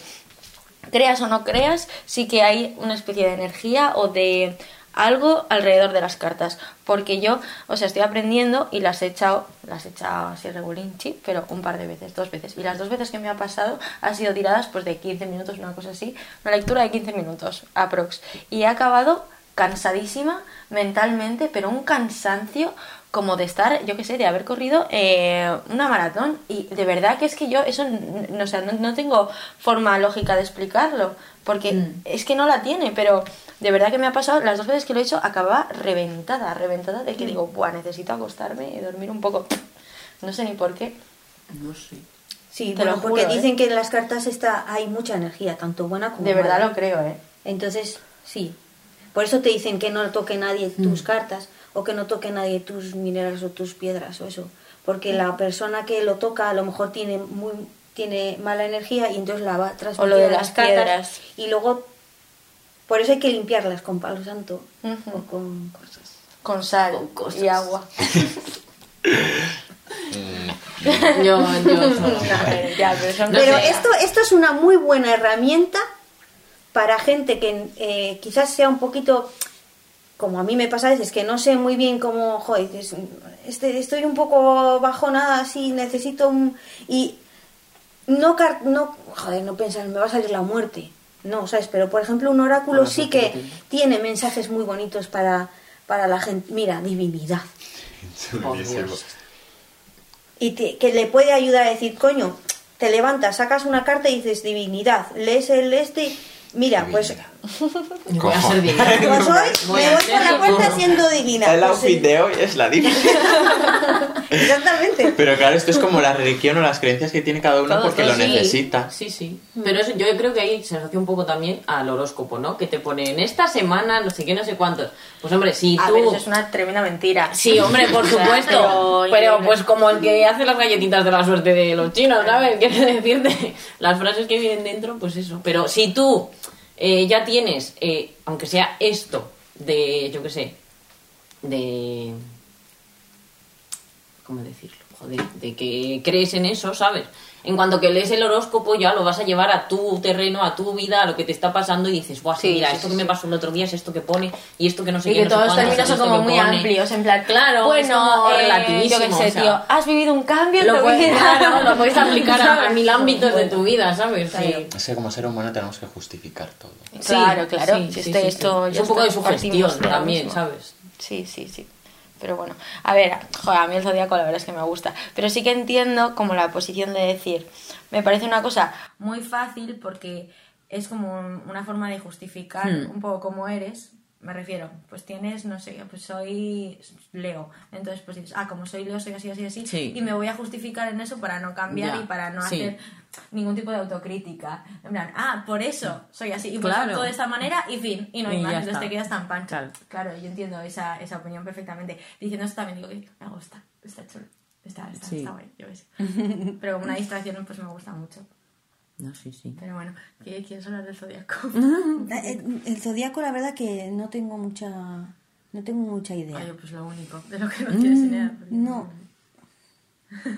creas o no creas, sí que hay una especie de energía o de algo alrededor de las cartas. Porque yo, o sea, estoy aprendiendo y las he echado, las he echado así regulinchi, pero un par de veces, dos veces. Y las dos veces que me ha pasado han sido tiradas pues de 15 minutos, una cosa así, una lectura de 15 minutos, aprox. Y he acabado cansadísima mentalmente, pero un cansancio como de estar, yo qué sé, de haber corrido eh, una maratón. Y de verdad que es que yo eso, no, o sea, no, no tengo forma lógica de explicarlo, porque es que no la tiene, pero de verdad que me ha pasado, las dos veces que lo he hecho, acababa reventada, reventada de que digo, buah, necesito acostarme y dormir un poco. No sé ni por qué. No sé. Sí, Te lo bueno, porque juro, ¿eh? dicen que en las cartas está, hay mucha energía, tanto buena como De verdad mala. lo creo, ¿eh? Entonces, sí. Por eso te dicen que no toque nadie Mm. tus cartas o que no toque nadie tus minerales o tus piedras o eso. Porque la persona que lo toca a lo mejor tiene muy tiene mala energía y entonces la va a transmitir O lo de a las cartas piedras. y luego por eso hay que limpiarlas con palo santo o con cosas. Con sal Con cosas. y agua. mm, Yo, yo ya, pero No esto, esto es una muy buena herramienta para gente que eh, quizás sea un poquito, como a mí me pasa a veces, que no sé muy bien cómo, joder, dices, este, estoy un poco bajonada así, necesito un... Y no, car- no, joder, no pensar, me va a salir la muerte. No, ¿sabes? Pero, por ejemplo, un oráculo sí que tiene mensajes muy bonitos para, para la gente. Mira, divinidad. Dios. y te- que le puede ayudar a decir, coño, te levantas, sacas una carta y dices divinidad, lees el este, mira, pues Voy a ser divina. hoy Voy me a voy por la puerta siendo divina. El outfit de hoy es la divina. Exactamente. Pero claro, esto es como la religión o las creencias que tiene cada uno Todo, porque todo, lo sí. necesita. Sí, sí. Pero eso, yo creo que ahí se asocia un poco también al horóscopo, ¿no? Que te pone en esta semana no sé qué, no sé cuántos. Pues hombre, si A tú... ver, eso es una tremenda mentira. Sí, hombre, por supuesto. pero pues como el que hace las galletitas de la suerte de los chinos, ¿sabes? Quiero decirte, las frases que vienen dentro, pues eso. Pero si tú eh, ya tienes, eh, aunque sea esto, de, yo qué sé, de... ¿Cómo decirlo? Joder, de que crees en eso, ¿sabes? En cuanto que lees el horóscopo ya lo vas a llevar a tu terreno, a tu vida, a lo que te está pasando y dices, guau, sí, mira, sí, esto sí, que me pasó el otro día es esto que pone y esto que no sé Y qué, que no todos los términos y son esto como muy pone. amplios, en plan, Claro, es bueno, como eh, relativísimo, yo qué sé, o sea, tío, has vivido un cambio en lo tu puedes, vida. claro, lo puedes aplicar a, mil ámbitos de tu vida, ¿sabes? Sí. Claro. Es que como ser humano tenemos que justificar todo. Claro, Sí, claro. sí, si sí, este- sí, esto sí. ya Es un poco de sugestión también. ¿sabes? Sí, sí, sí. Pero bueno, a ver, joder, a mí el zodiaco la verdad es que me gusta. Pero sí que entiendo como la posición de decir, me parece una cosa muy fácil porque es como un- una forma de justificar Hmm. un poco cómo eres. Me refiero, pues tienes, no sé, pues soy Leo. Entonces, pues dices, ah, como soy Leo, soy así, así, así. Sí. Y me voy a justificar en eso para no cambiar Ya, y para no sí. hacer ningún tipo de autocrítica. En plan, ah, por eso soy así. Y pues Claro. actúo de esta manera y fin. Y no hay Y más. Entonces está. te quedas tan pancho. Claro. Claro, yo entiendo esa, esa opinión perfectamente. Diciendo esto también digo que me gusta, está chulo, está, está, Sí. está guay, yo qué sé. Pero como una distracción pues me gusta mucho. No, sí, sí. Pero bueno, ¿qué- ¿quieres hablar del zodiaco? El, el zodiaco, la verdad que no tengo mucha. No tengo mucha idea. Ay, pues lo único, de lo que no tienes ni idea. porque- No.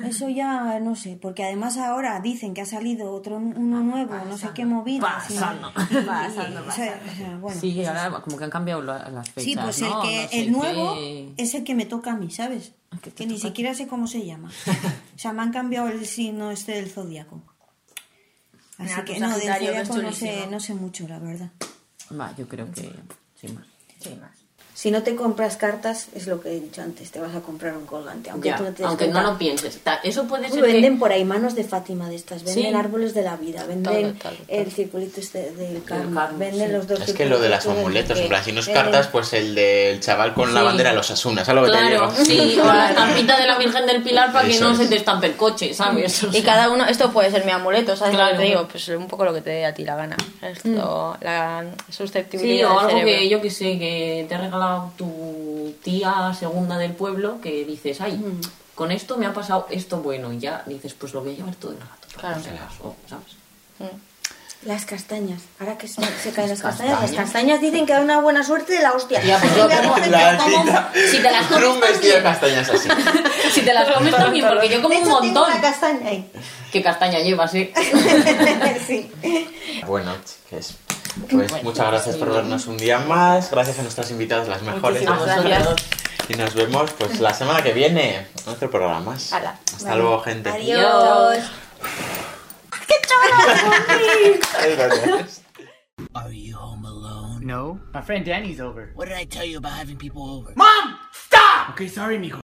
Eso ya no sé, porque además ahora dicen que ha salido otro uno nuevo, no sé qué movida. sí. Pasando. Pasando, O sea, o sea, bueno. Sí, ahora como que han cambiado la- las fechas, Sí, pues el, ¿no? que, No sé el nuevo qué. es el que me toca a mí, ¿sabes? que ni siquiera sé cómo se llama. O sea, me han cambiado el signo este del zodiaco. Así Mira, que tu no, del zodiaco no sé, no sé mucho, la verdad. Va, yo creo que sin más. Sí, más. Si no te compras cartas, es lo que he dicho antes, te vas a comprar un colgante. Aunque Ya, tú no te des aunque no lo pienses. Eso puede ser que- venden por ahí manos de Fátima de estas, venden Sí. árboles de la vida, venden Todo, todo, el circulito este del karma, venden sí. los dos Es que lo de las amuletos, en plan, si no es venden- cartas, pues el del chaval con la bandera de los Asunas, ¿sabes lo que te Claro, digo? sí, o la estampita de la Virgen del Pilar para que no es. se te estampe el coche, ¿sabes? Y cada uno, esto puede ser mi amuleto, ¿sabes lo Claro. que te digo? Pues un poco lo que te dé a ti la gana. Esto, la susceptibilidad Sí, o algo cerebro. que yo que sé, que te ha tu tía segunda del pueblo, que dices, ay, con esto me ha pasado esto bueno, y ya dices, pues lo voy a llevar todo el Claro. ¿sabes? Mm. Las castañas, ahora que se, se caen las castañas, las Castañas. dicen que da una buena suerte de la hostia. Pues yo como- La como- si te las comes Un vestido de también. castañas así. Si te las comes también, porque yo como de un tengo montón. una castaña ahí. ¿Qué castaña llevas, eh? sí. Bueno, chiques. Pues muchas gracias por vernos un día más. Gracias a nuestras invitadas, las mejores. Y nos vemos pues la semana que viene. en Otro programa más. Hasta luego, gente. Adiós. Adiós. Are you home alone? No, my friend Danny's over. What did I tell you about having people over? Mom, stop! Okay, sorry, mijo.